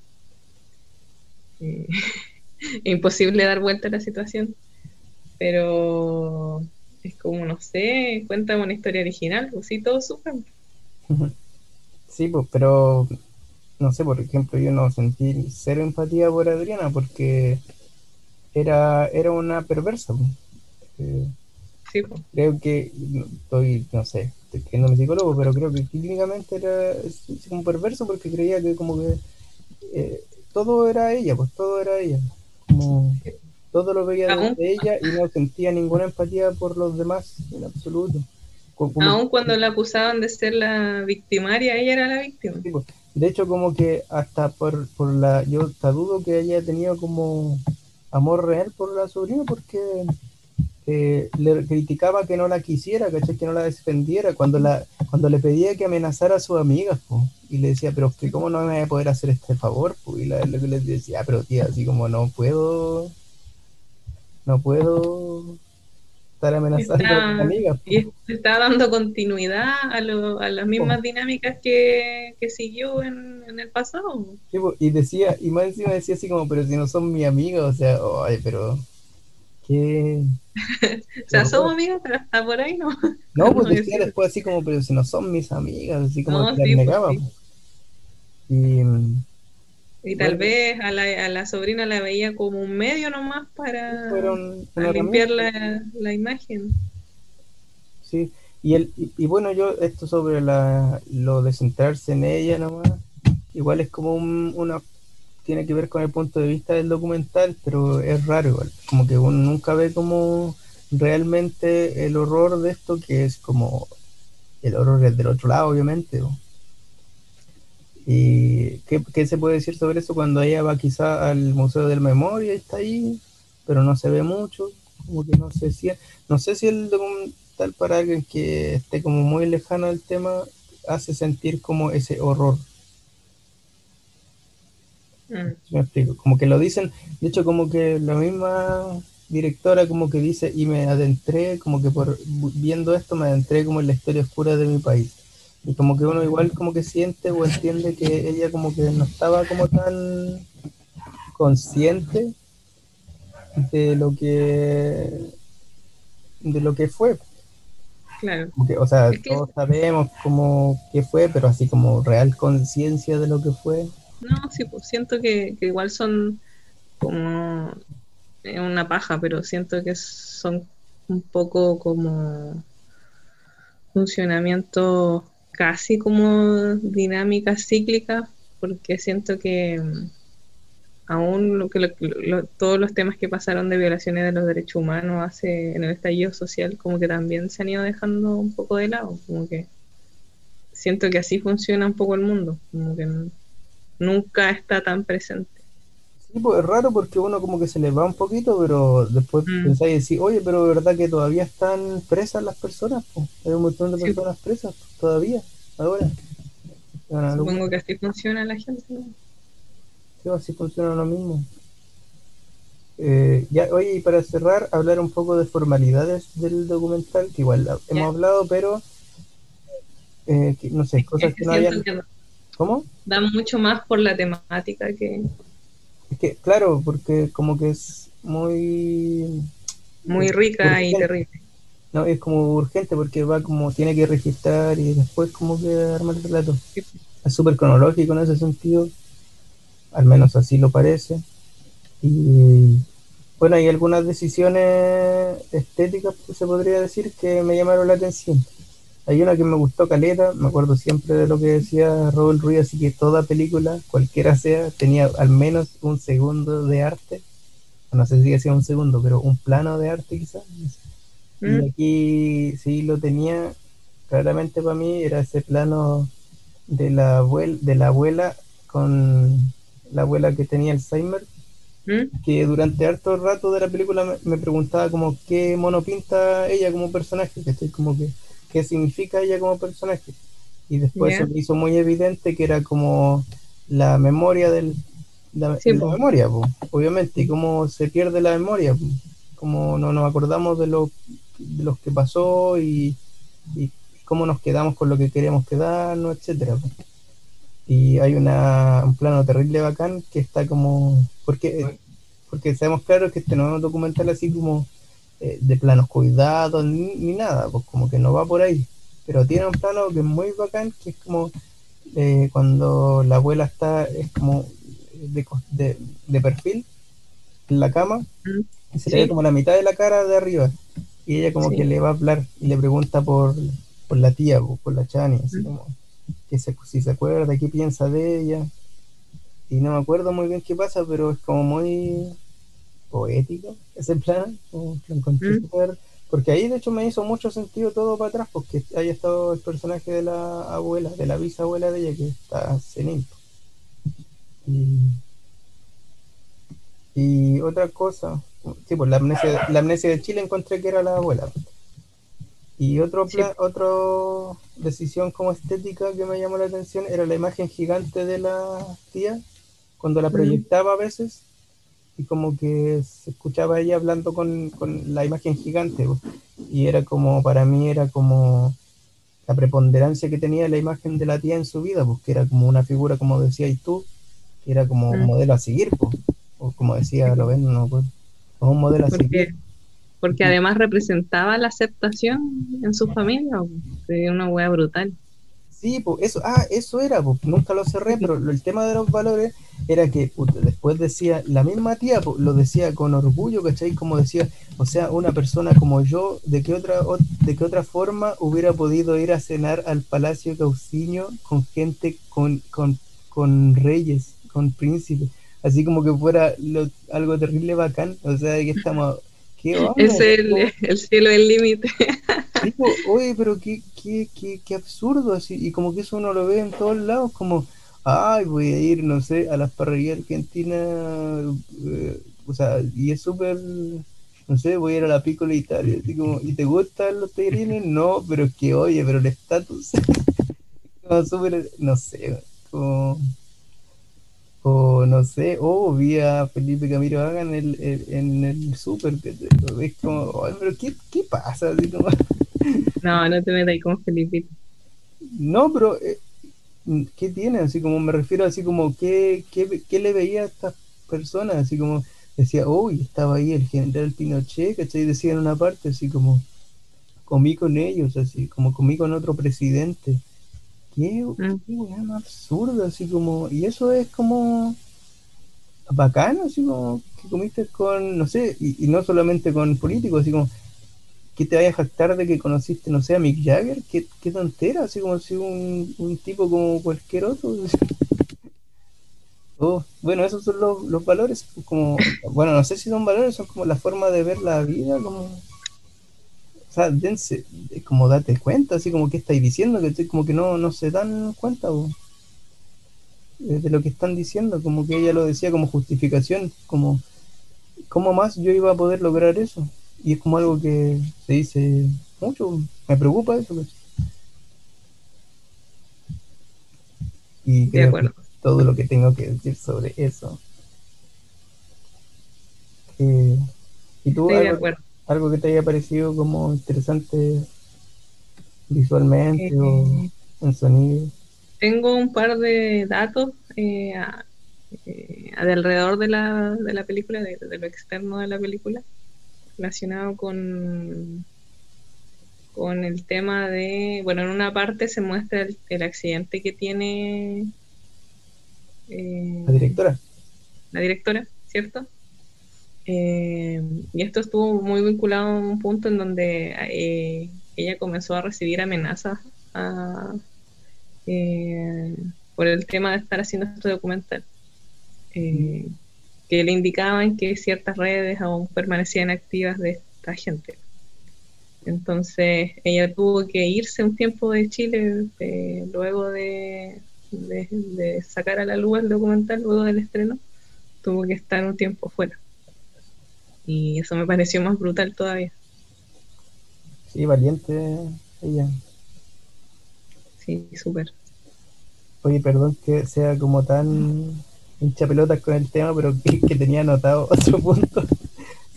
eh, imposible dar vuelta a la situación. Pero es como, no sé, cuéntame una historia original, pues sí, todos sufren. Sí, pues, pero no sé, por ejemplo, yo no sentí cero empatía por Adriana porque era, era una perversa. pues. Eh, Sí, pues. creo que, estoy, no sé, estoy creyendo mi psicólogo, pero creo que clínicamente era como perverso porque creía que como que eh, todo era ella, pues todo era ella. Como todo lo veía Aún- de ella y no sentía ninguna empatía por los demás en absoluto. Co- como- Aun cuando la acusaban de ser la victimaria, ella era la víctima. Sí, pues. De hecho, como que hasta por, por la. Yo hasta dudo que haya tenido como amor real por la sobrina porque eh, le criticaba que no la quisiera, ¿cachai? Que no la defendiera. Cuando, la, cuando le pedía que amenazara a sus amigas, po, y le decía, pero que ¿cómo no me voy a poder hacer este favor? po? Y la, lo que le decía, "Ah, pero tía, así como no puedo. No puedo estar amenazando a mis Está- amigas. po". Y es- está dando continuidad a, lo- a las mismas dinámicas que, que siguió en, en el pasado. Sí, y decía, y más encima decía así como, pero si no son mi amiga, o sea, ay, pero qué O sea, somos amigas, pero hasta por ahí no. no, pues No, decía es- después así como, pero si no son mis amigas, así como No, que pues, sí. po. Y Y tal vez a la, a la sobrina la veía como un medio nomás para, fueron para una limpiar la, la imagen. sí. Y, el, y, y bueno, yo esto sobre la, lo de centrarse en ella nomás, igual es como un, una, tiene que ver con el punto de vista del documental, pero es raro igual, como que uno nunca ve como realmente el horror de esto, que es como el horror del otro lado, obviamente. ¿Y qué, se puede decir sobre eso cuando ella va quizá al Museo de la Memoria está ahí, pero no se ve mucho? Como que no sé si, no sé si el documental para alguien que esté como muy lejano al tema hace sentir como ese horror. Mm. ¿sí me explico? Como que lo dicen, de hecho como que la misma directora como que dice y me adentré, como que por viendo esto me adentré como en la historia oscura de mi país. Y como que uno igual como que siente o entiende que ella como que no estaba como tan consciente de lo que de lo que fue. Claro. Que, o sea, Es que- todos sabemos como que fue, pero así como real conciencia de lo que fue. No, sí, pues siento que, que igual son como una paja, pero siento que son un poco como funcionamiento casi como dinámicas cíclicas, porque siento que mm, aún lo que lo- todos los temas que pasaron de violaciones de los derechos humanos hace en el estallido social, como que también se han ido dejando un poco de lado, como que siento que así funciona un poco el mundo, como que nunca está tan presente. Sí, pues es raro porque uno como que se le va un poquito, pero después Mm. pensáis y decís, oye, pero ¿verdad que todavía están presas las personas? po? Hay un montón de Sí. personas presas todavía, ahora. Bueno, Supongo que así funciona la gente. ¿no? Sí, así funciona lo mismo. Eh, ya, oye, y para cerrar, hablar un poco de formalidades del documental, que igual hemos hablado, pero eh, que, no sé, cosas Es que que no que ¿Cómo? da mucho más por la temática que Es que, claro, porque como que es muy. muy rica y terrible. No, es como urgente porque va como, tiene que registrar y después como que arma el relato. Sí. Es súper cronológico en ese sentido, al menos así lo parece. Y bueno, hay algunas decisiones estéticas, se podría decir, que me llamaron la atención. Hay una que me gustó caleta, me acuerdo siempre de lo que decía Robert Ruiz, así que toda película, cualquiera sea, tenía al menos un segundo de arte. No sé si decía un segundo, pero un plano de arte quizás. Y ¿Mm? aquí sí lo tenía, claramente para mí era ese plano de la, abuel de la abuela con la abuela que tenía Alzheimer, ¿Mm? que durante harto rato de la película me, me preguntaba como qué mono pinta ella como personaje, que como que qué significa ella como personaje. Y después se hizo muy evidente que era como la memoria del la, Sí, la memoria, obviamente, y cómo se pierde la memoria, po, cómo no nos acordamos de lo, de que pasó y, y cómo nos quedamos con lo que queremos quedarnos, etcétera. Y hay una, un plano terrible bacán que está como porque porque sabemos claro que este no es un documental así como eh, de planos cuidados ni, ni nada, pues como que no va por ahí. Pero tiene un plano que es muy bacán, que es como eh, cuando la abuela está, es como de, de, de perfil en la cama, y se Sí. le ve como la mitad de la cara de arriba. Y ella como Sí. que le va a hablar y le pregunta por, por la tía, pues, por la Chani, así ¿Mm? como que se, si se acuerda, qué piensa de ella. y no me acuerdo muy bien qué pasa, pero es como muy poético ese plan, como lo encontré Mm. súper- porque ahí de hecho me hizo mucho sentido todo para atrás, porque haya estado el personaje de la abuela, de la bisabuela de ella, que está senil. Y, y otra cosa, sí, pues la amnesia, la amnesia de Chile encontré que era la abuela. Y otro Sí. plan, otro decisión como estética que me llamó la atención era la imagen gigante de la tía, cuando la Mm. proyectaba a veces, y como que se escuchaba ella hablando con, con la imagen gigante, y era como, para mí era como la preponderancia que tenía la imagen de la tía en su vida, porque era como una figura, como decías tú, que era como un Mm. modelo a seguir, po. o como decía lo ven, no, pues, un modelo a Porque, seguir. porque además representaba la aceptación en su familia. Sería una wea brutal. Sí, pues eso, ah, eso era, pues nunca lo cerré, pero el tema de los valores era que después decía, la misma tía pues, lo decía con orgullo, ¿cachai? Como decía, o sea, una persona como yo, ¿de qué otra, o- de qué otra forma hubiera podido ir a cenar al Palacio Cauciño con gente, con, con, con reyes, con príncipes? Así como que fuera lo- algo terrible bacán, o sea, que estamos... ¿Qué onda? Es el, el cielo el límite. Oye, pero qué, qué, qué, qué absurdo, así, y como que eso uno lo ve en todos lados, como, ay, voy a ir, no sé, a las parrillas argentinas, eh, o sea, y es súper, no sé, voy a ir a la Piccola Italia, así como, ¿y te gustan los tallarines? No, pero es que, oye, pero el estatus, como súper, no sé, como, o no sé, o vi a Felipe Camilo Haga en el, el- en el súper, es como, ay, pero ¿qué, qué pasa? Así como, No, no te metas ahí con Felipito. No, pero eh, ¿qué tiene? Así como me refiero así como ¿qué, qué, qué le veía a estas personas? Así como decía, uy, estaba ahí el general Pinochet, ¿cachai? Decía en una parte así como comí con ellos, así como comí con otro presidente. Qué, Mm. qué weá más absurda, así como, y eso es como bacano, así como que comiste con, no sé, y, y no solamente con políticos, así como que te vayas a jactar de que conociste, no sé, a Mick Jagger, qué, qué tontera, así como si un, un tipo como cualquier otro. Oh, bueno, esos son los, los valores, como, bueno, no sé si son valores, son como la forma de ver la vida, como, o sea, dense, como date cuenta, así como que estáis diciendo, que como que no, no se dan cuenta bo, eh, de lo que están diciendo, como que ella lo decía como justificación, como, ¿cómo más yo iba a poder lograr eso? Y es como algo que se dice mucho, me preocupa eso. Y De creo acuerdo. que todo lo que tengo que decir sobre eso. Eh, ¿Y tú Estoy de acuerdo. Algo que te haya parecido como interesante visualmente o Eh, en sonido? tengo un par de datos eh, a- eh, de alrededor de la, de la película, de, de lo externo de la película, relacionado con, con el tema de, bueno, en una parte se muestra el, el accidente que tiene eh, La directora. la directora, ¿cierto? Eh, y esto estuvo muy vinculado a un punto en donde eh, ella comenzó a recibir amenazas a- eh, por el tema de estar haciendo este documental, eh, que le indicaban que ciertas redes aún permanecían activas de esta gente. Entonces ella tuvo que irse un tiempo de Chile eh, luego de, de- de sacar a la luz el documental, luego del estreno, tuvo que estar un tiempo fuera. Y eso me pareció más brutal todavía. Sí, valiente ella. Sí, súper. Oye, perdón que sea como tan hincha pelotas con el tema, pero que, que tenía anotado otro punto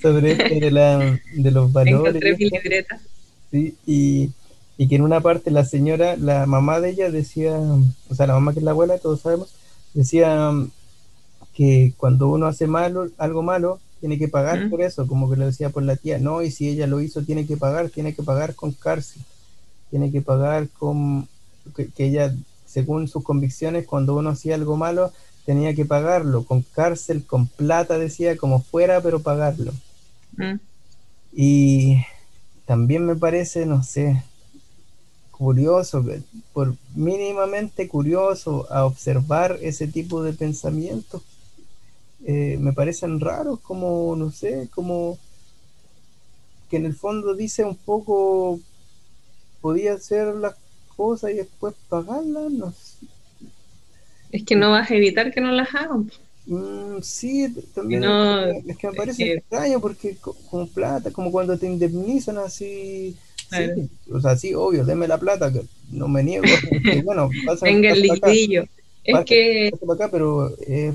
sobre este de, la, de los valores. Encontré y mi esto. libreta. Sí, y, y que en una parte la señora, la mamá de ella decía, o sea, la mamá que es la abuela, todos sabemos, decía que cuando uno hace malo, algo malo, tiene que pagar Mm. por eso, como que lo decía por la tía, no, y si ella lo hizo, tiene que pagar, tiene que pagar con cárcel, tiene que pagar con, que, que ella, según sus convicciones, cuando uno hacía algo malo, tenía que pagarlo, con cárcel, con plata, decía, como fuera, pero pagarlo. Mm. Y también me parece, no sé, curioso, por mínimamente curioso a observar ese tipo de pensamientos, eh, me parecen raros, como, no sé, como que en el fondo dice un poco, podía hacer las cosas y después pagarlas, no sé. Es que no vas a evitar que no las hagan. Mm, sí, también es, que, me parece extraño porque con plata, como cuando te indemnizan así, o sea, sí, obvio, deme la plata, que no me niego. bueno, Venga el litillo. Es que, pero es,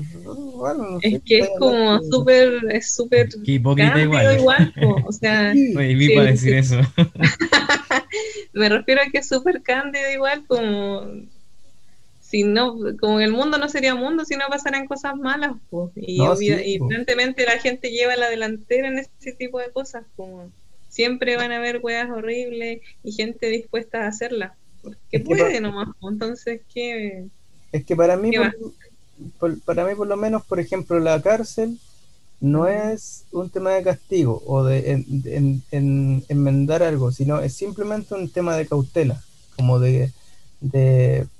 es que es como súper, es súper hipócrita igual. igual o sea, sí, para decir eso. me refiero a que es súper cándido igual, como si no, como el mundo no sería mundo si no pasaran cosas malas, pues. Y, evidentemente la gente lleva la delantera en ese tipo de cosas, como siempre van a haber weas horribles y gente dispuesta a hacerlas. Porque puede nomás, entonces, ¿qué? Es que para mí, por, para mí por lo menos, por ejemplo, la cárcel no es un tema de castigo o de enmendar algo, sino es simplemente un tema de cautela, como de,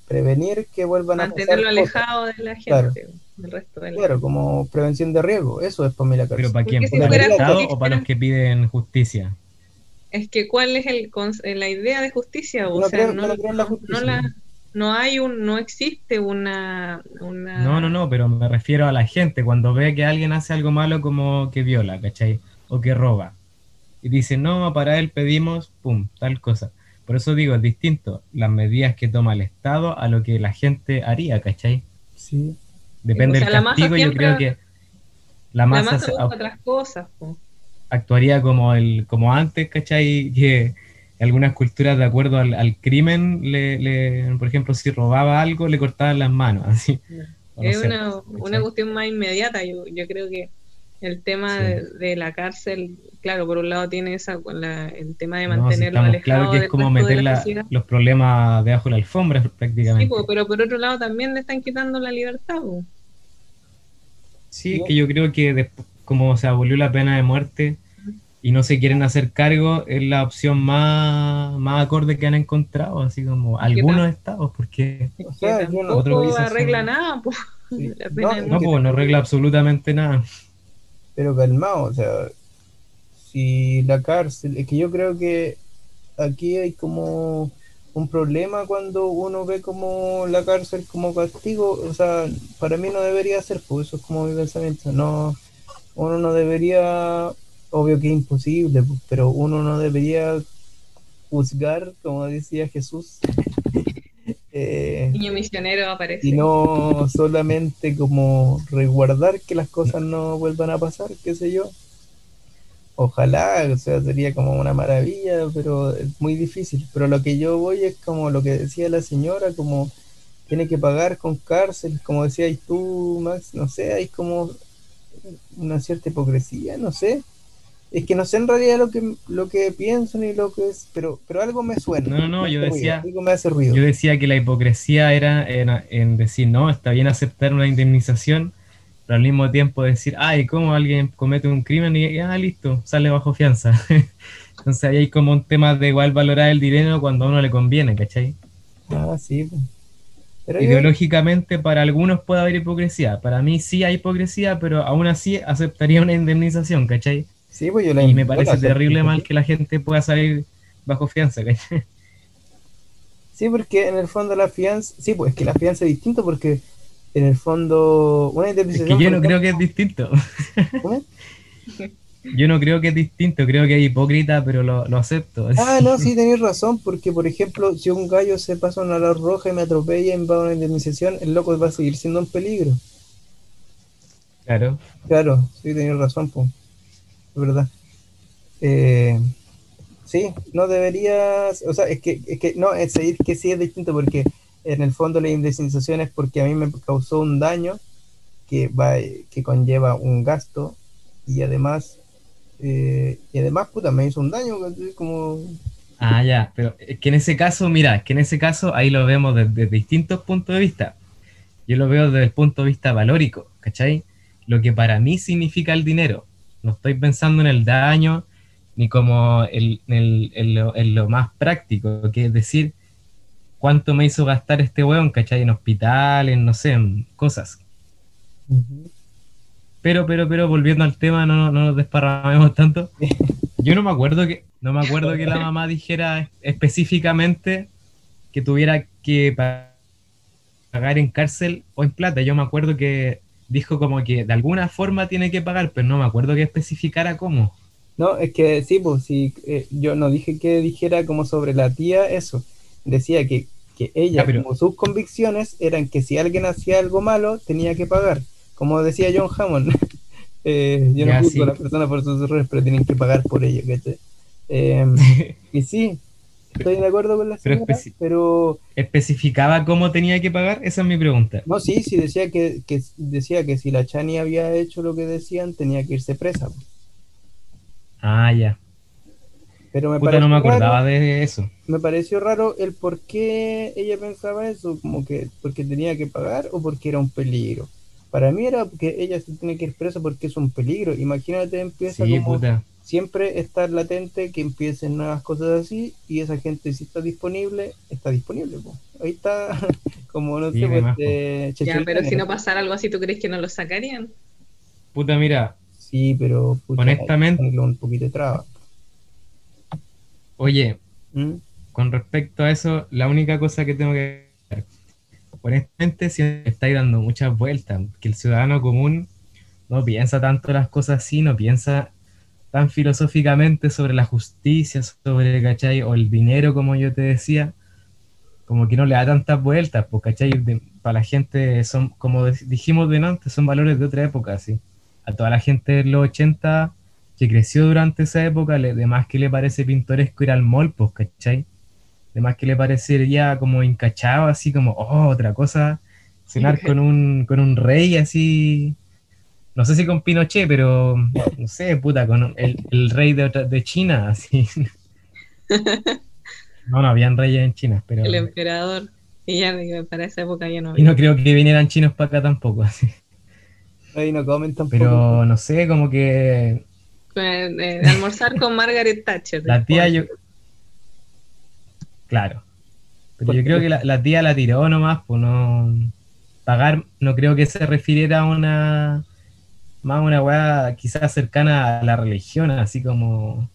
prevenir que vuelvan a Mantenerlo alejado de la gente. Del resto de claro, como prevención de riesgo, eso es para mí la cárcel. ¿Pero para quién? ¿Para el Estado o para los que piden justicia? Es que, ¿cuál es el, la idea de justicia? O sea, no, no, la, no hay un, no existe una, No, no, no, pero me refiero a la gente, cuando ve que alguien hace algo malo como que viola, ¿cachai? O que roba. Y dice, no, para él pedimos, pum, tal cosa. Por eso digo, es distinto las medidas que toma el Estado a lo que la gente haría, ¿cachai? Sí. Depende del castigo, yo creo que la masa, otras cosas. Actuaría como el como antes, ¿cachai? Que algunas culturas de acuerdo al, crimen, le, por ejemplo, si robaba algo, le cortaban las manos. Así. es una, una, cuestión más inmediata, yo, yo creo que el tema de, la cárcel, claro, por un lado tiene esa, el tema de mantenerlo no, Claro que es como meter los problemas debajo de la alfombra prácticamente. Sí, pero por otro lado también le están quitando la libertad. Sí, es que yo creo que como se abolió la pena de muerte, y no se quieren hacer cargo, es la opción más, más acorde que han encontrado, así como algunos estados, porque o sea, no arregla nada, pues. No, pues no arregla absolutamente nada. Pero calmado, o sea, si la cárcel, es que yo creo que aquí hay como un problema cuando uno ve como la cárcel como castigo, o sea, para mí no debería ser, pues eso es como mi pensamiento, no, uno no debería obvio que es imposible, pero uno no debería juzgar, como decía Jesús. Eh, Niño misionero aparece. Y no solamente como resguardar que las cosas no vuelvan a pasar, qué sé yo. Ojalá, o sea, sería como una maravilla, pero es muy difícil. Pero lo que yo voy es como lo que decía la señora, como tiene que pagar con cárcel, como decías tú, Max, no sé, hay como una cierta hipocresía, no sé. Es que no sé en realidad lo que, lo que pienso ni lo que es, pero, pero algo me suena. No, no, yo decía, me hace ruido. yo decía que la hipocresía era en, decir, no, está bien aceptar una indemnización, pero al mismo tiempo decir, ay, ¿cómo alguien comete un crimen y, ah, listo, sale bajo fianza? Entonces ahí hay como un tema de igual valorar el dinero cuando a uno le conviene, ¿cachai? Ah, sí. Ideológicamente para algunos puede haber hipocresía, para mí sí hay hipocresía, pero aún así aceptaría una indemnización, ¿cachai? Sí, pues yo y me parece terrible mal que la gente pueda salir bajo fianza, Sí, porque en el fondo la fianza, sí, pues es que la fianza es distinto porque en el fondo una indemnización... yo no creo que es distinto. Yo no creo que es distinto, creo que es hipócrita, pero lo, acepto. Ah, no, sí, tenéis razón, porque por ejemplo, si un gallo se pasa una luz roja y me atropella y me va a una indemnización, el loco va a seguir siendo un peligro. Claro. Claro, sí, tenéis razón, pues verdad. Eh, sí, no deberías, o sea, es que, es que no, es que sí es distinto porque en el fondo la indemnización es porque a mí me causó un daño que va, que conlleva un gasto y además, eh, y además, puta, me hizo un daño, como... Ah, ya, pero es que en ese caso, mira, es que en ese caso ahí lo vemos desde, distintos puntos de vista. Yo lo veo desde el punto de vista valórico, ¿cachai? Lo que para mí significa el dinero no estoy pensando en el daño ni como en, lo, más práctico, que es decir, cuánto me hizo gastar este weón, ¿cachai? En hospitales, no sé, en cosas. Pero, pero, pero, volviendo al tema, no, no nos desparramemos tanto. Yo no me acuerdo que, no me acuerdo que la mamá dijera específicamente que tuviera que pagar en cárcel o en plata. Yo me acuerdo que dijo como que de alguna forma tiene que pagar, pero no me acuerdo que especificara cómo. No, es que sí, pues sí, eh, yo no dije que dijera como sobre la tía eso. Decía que, que ella, como sus convicciones eran que si alguien hacía algo malo, tenía que pagar. Como decía John Hammond, eh, yo no a las personas por sus errores, pero tienen que pagar por ello, em, y sí, estoy de acuerdo con la señora, pero, ¿Especificaba cómo tenía que pagar? Esa es mi pregunta. No, sí, sí, decía que, decía que si la Chani había hecho lo que decían, tenía que irse presa. Ah, ya. Pero me Puta, no me acordaba de eso. Me pareció raro el por qué ella pensaba eso, como que porque tenía que pagar o porque era un peligro. Para mí era que ella se tiene que ir presa porque es un peligro. Imagínate, empieza como siempre estar latente que empiecen nuevas cosas así y esa gente si está disponible, está disponible. Ahí está, como no sé, pues, eh, Ya, pero si no pasara algo así, ¿tú crees que no lo sacarían? Puta, mira. Sí, pero honestamente un poquito de traba. Oye, ¿Mm? con respecto a eso, la única cosa que tengo que honestamente si estáis dando muchas vueltas, que el ciudadano común no piensa tanto las cosas así, no piensa tan filosóficamente sobre la justicia, sobre, ¿cachai? O el dinero, como yo te decía, como que no le da tantas vueltas, pues, ¿cachai? para la gente son, como dijimos de antes, son valores de otra época, ¿sí? A toda la gente de los 80 que creció durante esa época, le, de más que le parece pintoresco ir al mall, pues, ¿cachai? De más que le parecería como encachado, así como, oh, otra cosa, cenar con un, con un rey así, no sé si con Pinochet, pero no sé, puta, con el, rey de, de China, así. No, no habían reyes en China, pero... El emperador, y ya para esa época ya no había. Y no creo que vinieran chinos para acá tampoco, así. Ahí no comen tampoco. Pero no sé, como que eh, almorzar con Margaret Thatcher. La tía yo... Claro. Pero yo creo que la, tía la tiró nomás, pues no... Pagar, no creo que se refiriera a una... Más una weá quizás cercana a la religión, así como...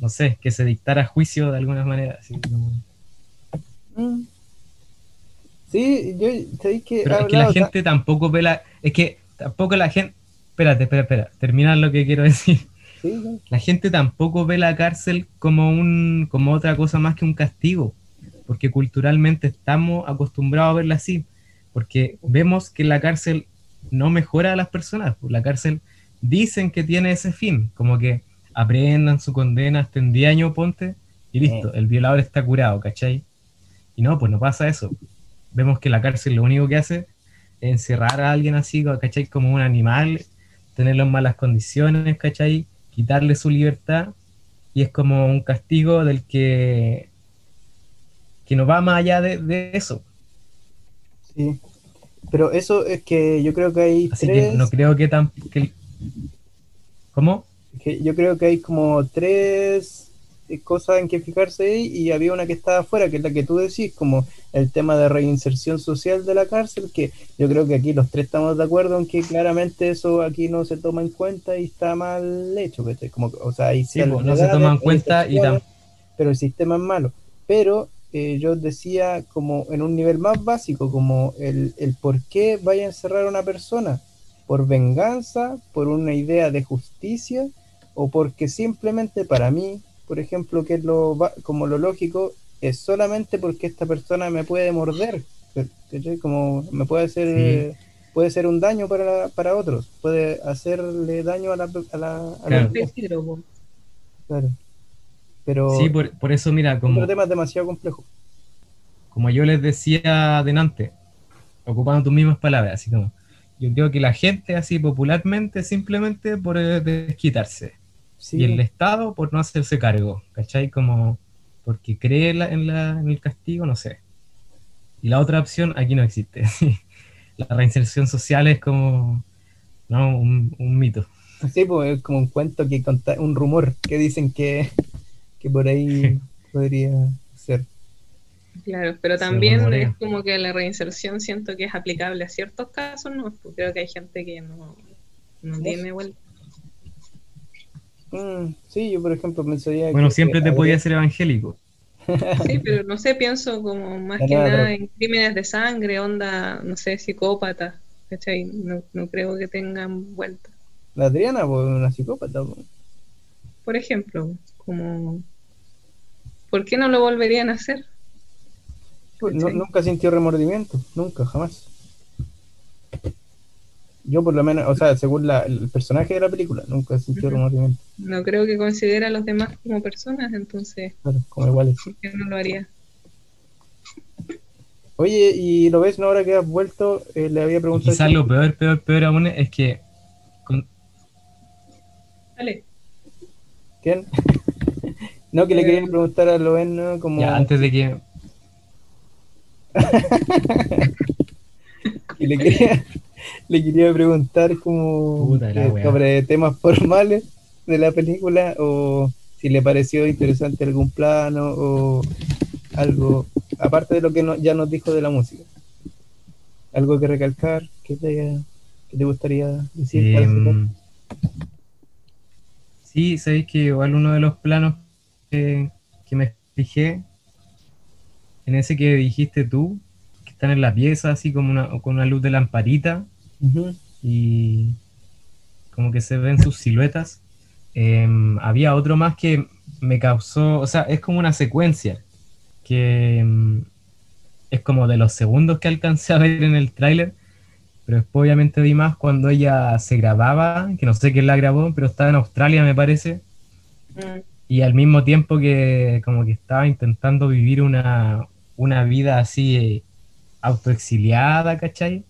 No sé, que se dictara juicio de alguna manera. Así como... Mm. Sí, yo te que... Pero es que la gente tampoco ve la... Es que tampoco la gente espérate, espera, espera, terminar lo que quiero decir. La gente tampoco ve la cárcel como, un, como otra cosa más que un castigo, porque culturalmente estamos acostumbrados a verla así, porque vemos que la cárcel no mejora a las personas, pues la cárcel dicen que tiene ese fin, como que aprendan su condena hasta en 10 años, ponte, y listo, el violador está curado, ¿cachai? Y no, pues no pasa eso. Vemos que la cárcel lo único que hace es encerrar a alguien así, ¿cachai? Como un animal tenerlo en malas condiciones, ¿cachai? Quitarle su libertad y es como un castigo del que, que no va más allá de, eso. Sí, pero eso es que yo creo que hay Así que no creo que tan... Que... ¿Cómo? Que yo creo que hay como tres cosas en que fijarse y había una que estaba afuera, que es la que tú decís, como el tema de reinserción social de la cárcel, que yo creo que aquí los tres estamos de acuerdo en que claramente eso aquí no se toma en cuenta y está mal hecho, como, o sea, pues, no se toma en cuenta y pero el sistema es malo. Pero eh, yo decía como en un nivel más básico, como el, el por qué vaya a encerrar a una persona, por venganza, por una idea de justicia, o porque simplemente para mí por ejemplo, que es lo como lo lógico, es solamente porque esta persona me puede morder, como me puede hacer puede ser un daño para, para otros, puede hacerle daño a la, a la, claro. claro. Pero sí, por, eso mira, como tema es demasiado complejo. Como yo les decía adelante, ocupando tus mismas palabras, así como yo creo que la gente así popularmente simplemente por eh, desquitarse y el Estado por no hacerse cargo, ¿cachai? Como porque cree en, en, el castigo, no sé. Y la otra opción aquí no existe. la reinserción social es como ¿no? un, mito. Sí, pues es como un cuento que conta, un rumor que dicen que, que por ahí podría ser. Claro, pero también es como que la reinserción siento que es aplicable a ciertos casos, ¿no? Pues creo que hay gente que no, no tiene vuelta. Mm, sí, yo por ejemplo pensaría Bueno, que siempre te habría- podía ser evangélico. Sí, pero no sé, pienso como más que nada, nada pero- en crímenes de sangre, onda, no sé, psicópatas, ¿cachai? No, no creo que tengan vuelta. La Adriana, pues, una psicópata. pues. Por ejemplo, como, ¿por qué no lo volverían a hacer? Pues, nunca sintió remordimiento, nunca, jamás. Yo por lo menos, o sea, según la- el personaje de la película, nunca sintió remordimiento. No creo que considera a los demás como personas, entonces, Claro, como iguales. ¿por qué no lo haría? Oye, ¿y lo ves no ahora que has vuelto? Eh, le había preguntado... quizás lo peor, peor, peor aún es que con- Dale. ¿Quién? No, que le Eh, quería preguntar a Loen, ¿no? Como... ya antes de que Y le quería, le quería preguntar como Puta eh, sobre temas formales de la película o si le pareció interesante algún plano o algo, aparte de lo que no- ya nos dijo de la música. Algo que recalcar, que te, que te gustaría decir para? Em, sí, sabéis que igual uno de los planos que, que me fijé, en ese que dijiste tú, que están en la pieza, así como una, con una luz de lamparita, y como que se ven sus siluetas. Em, había otro más que me causó, o sea, es como una secuencia que em, es como de los segundos que alcancé a ver en el tráiler, pero después obviamente vi más cuando ella se grababa, que no sé quién la grabó, pero estaba en Australia me parece, Mm, y al mismo tiempo que como que estaba intentando vivir una, una vida así eh, autoexiliada, ¿cachai?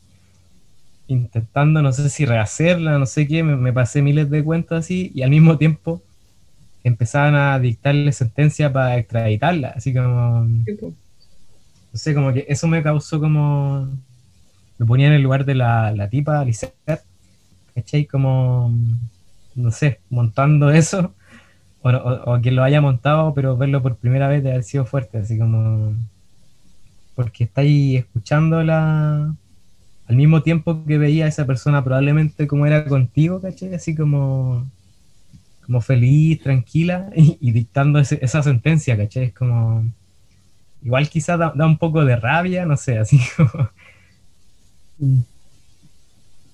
Intentando, no sé si rehacerla, no sé qué, me, me pasé miles de cuentos así, y al mismo tiempo empezaban a dictarle sentencia para extraditarla, así como, no sé, como que eso me causó como, me ponía en el lugar de la, la tipa, Lisette, ¿cachai? Como, no sé, montando eso, o, o, o quien lo haya montado, pero verlo por primera vez de haber sido fuerte, así como, porque está ahí escuchando la, al mismo tiempo que veía a esa persona probablemente como era contigo, ¿cachai? Así como, como feliz, tranquila, y, y dictando ese- esa sentencia, ¿cachai? Es como, igual quizás da, da un poco de rabia, no sé, así como.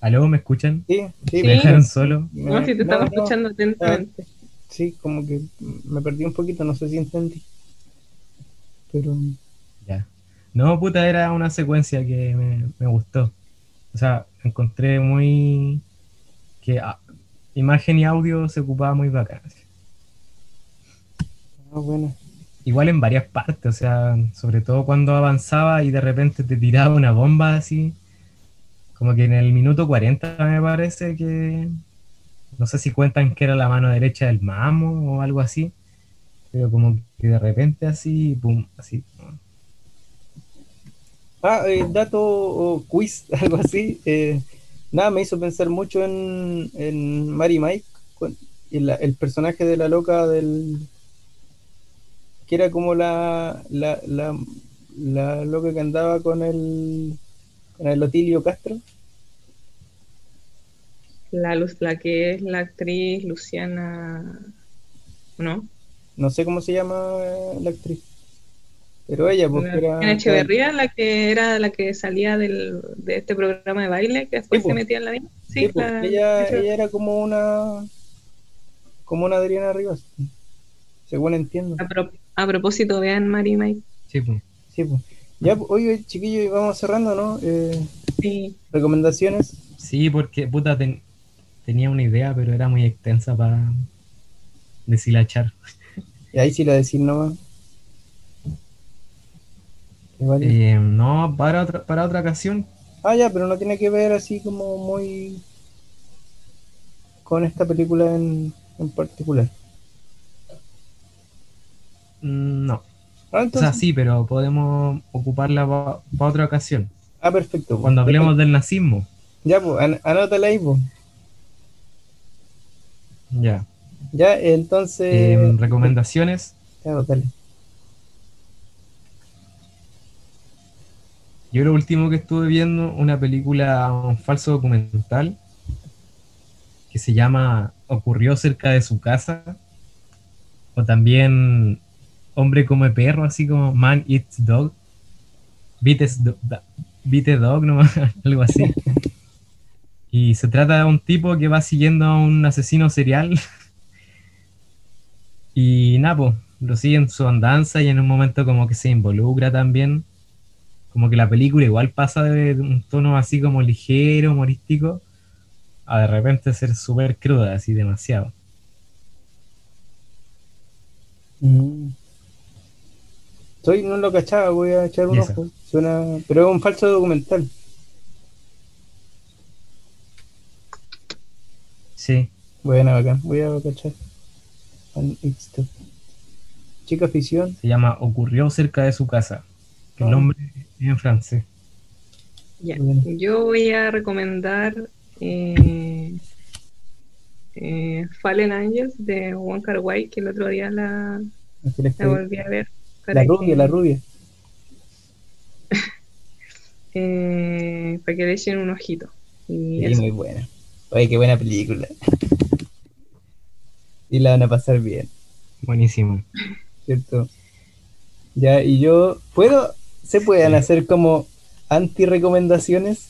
¿aló? ¿Me escuchan? Sí, sí, Sí. ¿Me dejaron solo? No, si te estaba no, no, escuchando atentamente. Sí, como que me perdí un poquito, no sé si entendí. Pero Ya. No, puta, era una secuencia que me, me gustó. O sea, encontré muy. que ah, imagen y audio se ocupaba muy bacán. ah, bueno. Igual en varias partes, o sea, sobre todo cuando avanzaba y de repente te tiraba una bomba así. Como que en el minuto 40 me parece que. No sé si cuentan que era la mano derecha del mamo o algo así. Pero como que de repente así, pum, así. Ah, eh, dato o quiz, algo así. eh, nada, me hizo pensar mucho en, en Mary Mike, con- y la- el personaje de la loca del. que era como la, la, la, la loca que andaba con el. con el Otilio Castro. La, luz, la que es la actriz Luciana, ¿no? No sé cómo se llama la actriz. Pero ella, pues, La que era. Luciana Echeverría, la que era la que salía del, de este programa de baile que después Sí, se pues. metía en la vida. Sí, Sí, pues, la- ella, ella era como una. como una Adriana Rivas, según entiendo. a, pro- a propósito, vean Mari Mike. Sí, pum. Sí, pues. Ya, pues, oye, chiquillos, y vamos cerrando, ¿no? Eh, Sí. recomendaciones. Sí, porque puta ten- tenía una idea, pero era muy extensa para deshilachar. Y ahí sí la decir nomás. Igual- Eh, no, para otra, para otra ocasión. Ah, ya, pero no tiene que ver así como muy con esta película en, en particular. mm, No. Ah, O sea, sí, pero podemos ocuparla para otra ocasión. ah, perfecto. Cuando hablemos del nazismo. Ya, pues, an- anótala ahí, pues. Ya. Ya, entonces. Eh, recomendaciones. Ya, dale. Yo lo último que estuve viendo, una película, un falso documental, que se llama Ocurrió cerca de su casa, o también Hombre come perro, así como Man Eats Dog, Beats Do- Da- Beat Dog, ¿no? algo así. Y se trata de un tipo que va siguiendo a un asesino serial. Y pues, lo sigue en su andanza y en un momento como que se involucra también. Como que la película igual pasa de un tono así como ligero, humorístico, a de repente ser súper cruda, así demasiado. Mm. Soy, no lo cachaba, voy a echar un ojo. Suena, pero es un falso documental. Sí, Bueno, bacán, voy a cachar. Chica ficción. se llama Ocurrió cerca de su casa. El Ah. nombre es en francés. Ya. Bueno. Yo voy a recomendar eh, eh, Fallen Angels de Kar Wai, que el otro día la, la volví a ver. La rubia, que- la rubia. eh, para que le echen un ojito. Y Sí, muy buena. Oye, qué buena película. y la van a pasar bien, Buenísimo. ¿cierto? Ya, y yo, ¿puedo? ¿Se pueden Sí. hacer como anti-recomendaciones?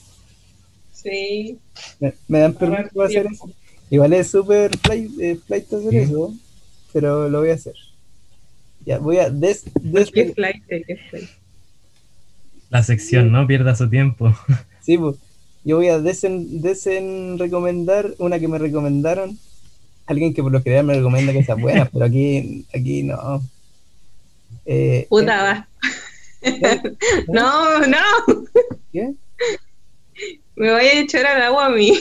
Sí. ¿Me, me dan permiso para hacer eso? Igual es súper flight, eh, flight hacer Sí. eso, pero lo voy a hacer. Ya, voy a des, des- ¿Qué flight? ¿Qué flight? La sección, no pierda su tiempo. sí, pues, yo voy a desen, desen recomendar una que me recomendaron. Alguien que por lo general me recomienda cosas buenas, pero aquí, aquí no. Eh, Puta, va. ¿eh? No, no. ¿Qué? Me voy a echar al agua a mí.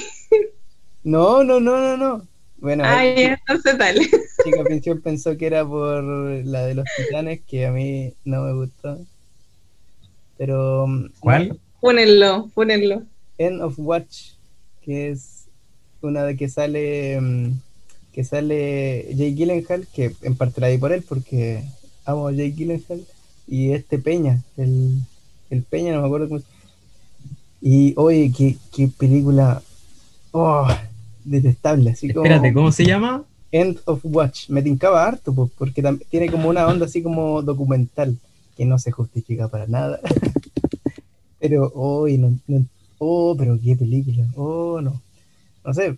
No, no, no, no, no. Bueno, Ay, ahí, entonces tal. chica pensión pensó que era por la de los titanes, que a mí no me gustó. Pero mm, ¿Cuál? Pónenlo, pónenlo. End of Watch, que es una de que sale mm, que sale Jay Gyllenhaal, que en parte la di por él porque amo a Jay Gyllenhaal, y este Peña, el, el Peña, no me acuerdo cómo se- Y oye, qué, qué película oh, detestable, así como Espérate, ¿cómo se llama? End of Watch. Me tincaba harto, pues, porque tiene como una onda así como documental, que no se justifica para nada. pero, hoy no, no- oh, pero qué película, oh, no. No sé,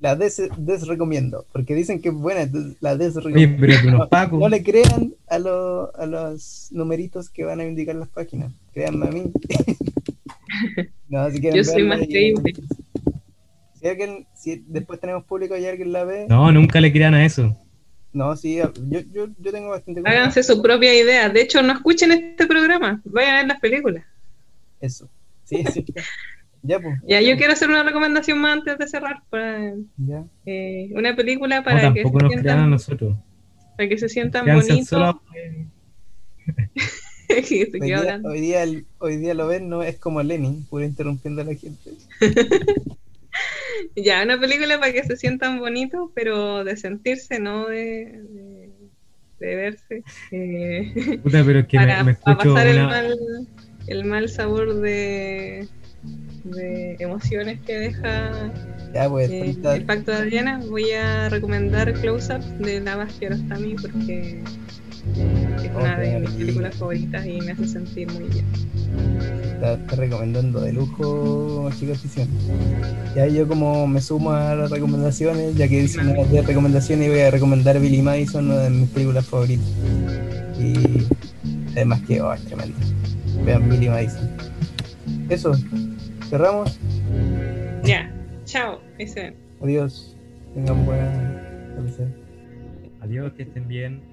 la des, desrecomiendo, porque dicen que es buena, entonces la Oye, desrecomiendo. pero No, le crean a, lo- a los numeritos que van a indicar las páginas, créanme a mí. no, si quieren Yo soy más creíble. Si alguien, si después tenemos público y alguien la ve, No, nunca le crean a eso. No, sí, yo, yo, yo tengo bastante. Háganse su propia idea. De hecho, no escuchen este programa. Vayan a ver las películas. Eso. Sí, sí. Ya, pues. Ya, yo quiero hacer una recomendación más antes de cerrar. Para, Ya. eh, una película No, para, que tampoco se crean a sientan, nosotros. para que se sientan bonitos. solo- Que se Hoy día, hablando. hoy, día, hoy día lo ven, no es como Lenin, puro interrumpiendo a la gente. Ya, una película para que se sientan bonitos, pero de sentirse, no de, de, de verse. Eh, Puta, pero es que me, para, me para escucho pasar el mal el mal sabor de, de emociones que deja Ya, pues, eh, el pacto de Adriana voy a recomendar Close Up de Navas Kiarostami porque es una de mis películas favoritas y me hace sentir muy bien está, está recomendando de lujo, chicos, ficción. Ya yo como me sumo a las recomendaciones, ya que hice una de recomendaciones, voy a recomendar Billy Madison, una de mis películas favoritas. Y además que, oh, es tremendo. Vean Billy Madison. Eso, cerramos. ya chao ese Adiós. Tengan buena. Adiós, que estén bien.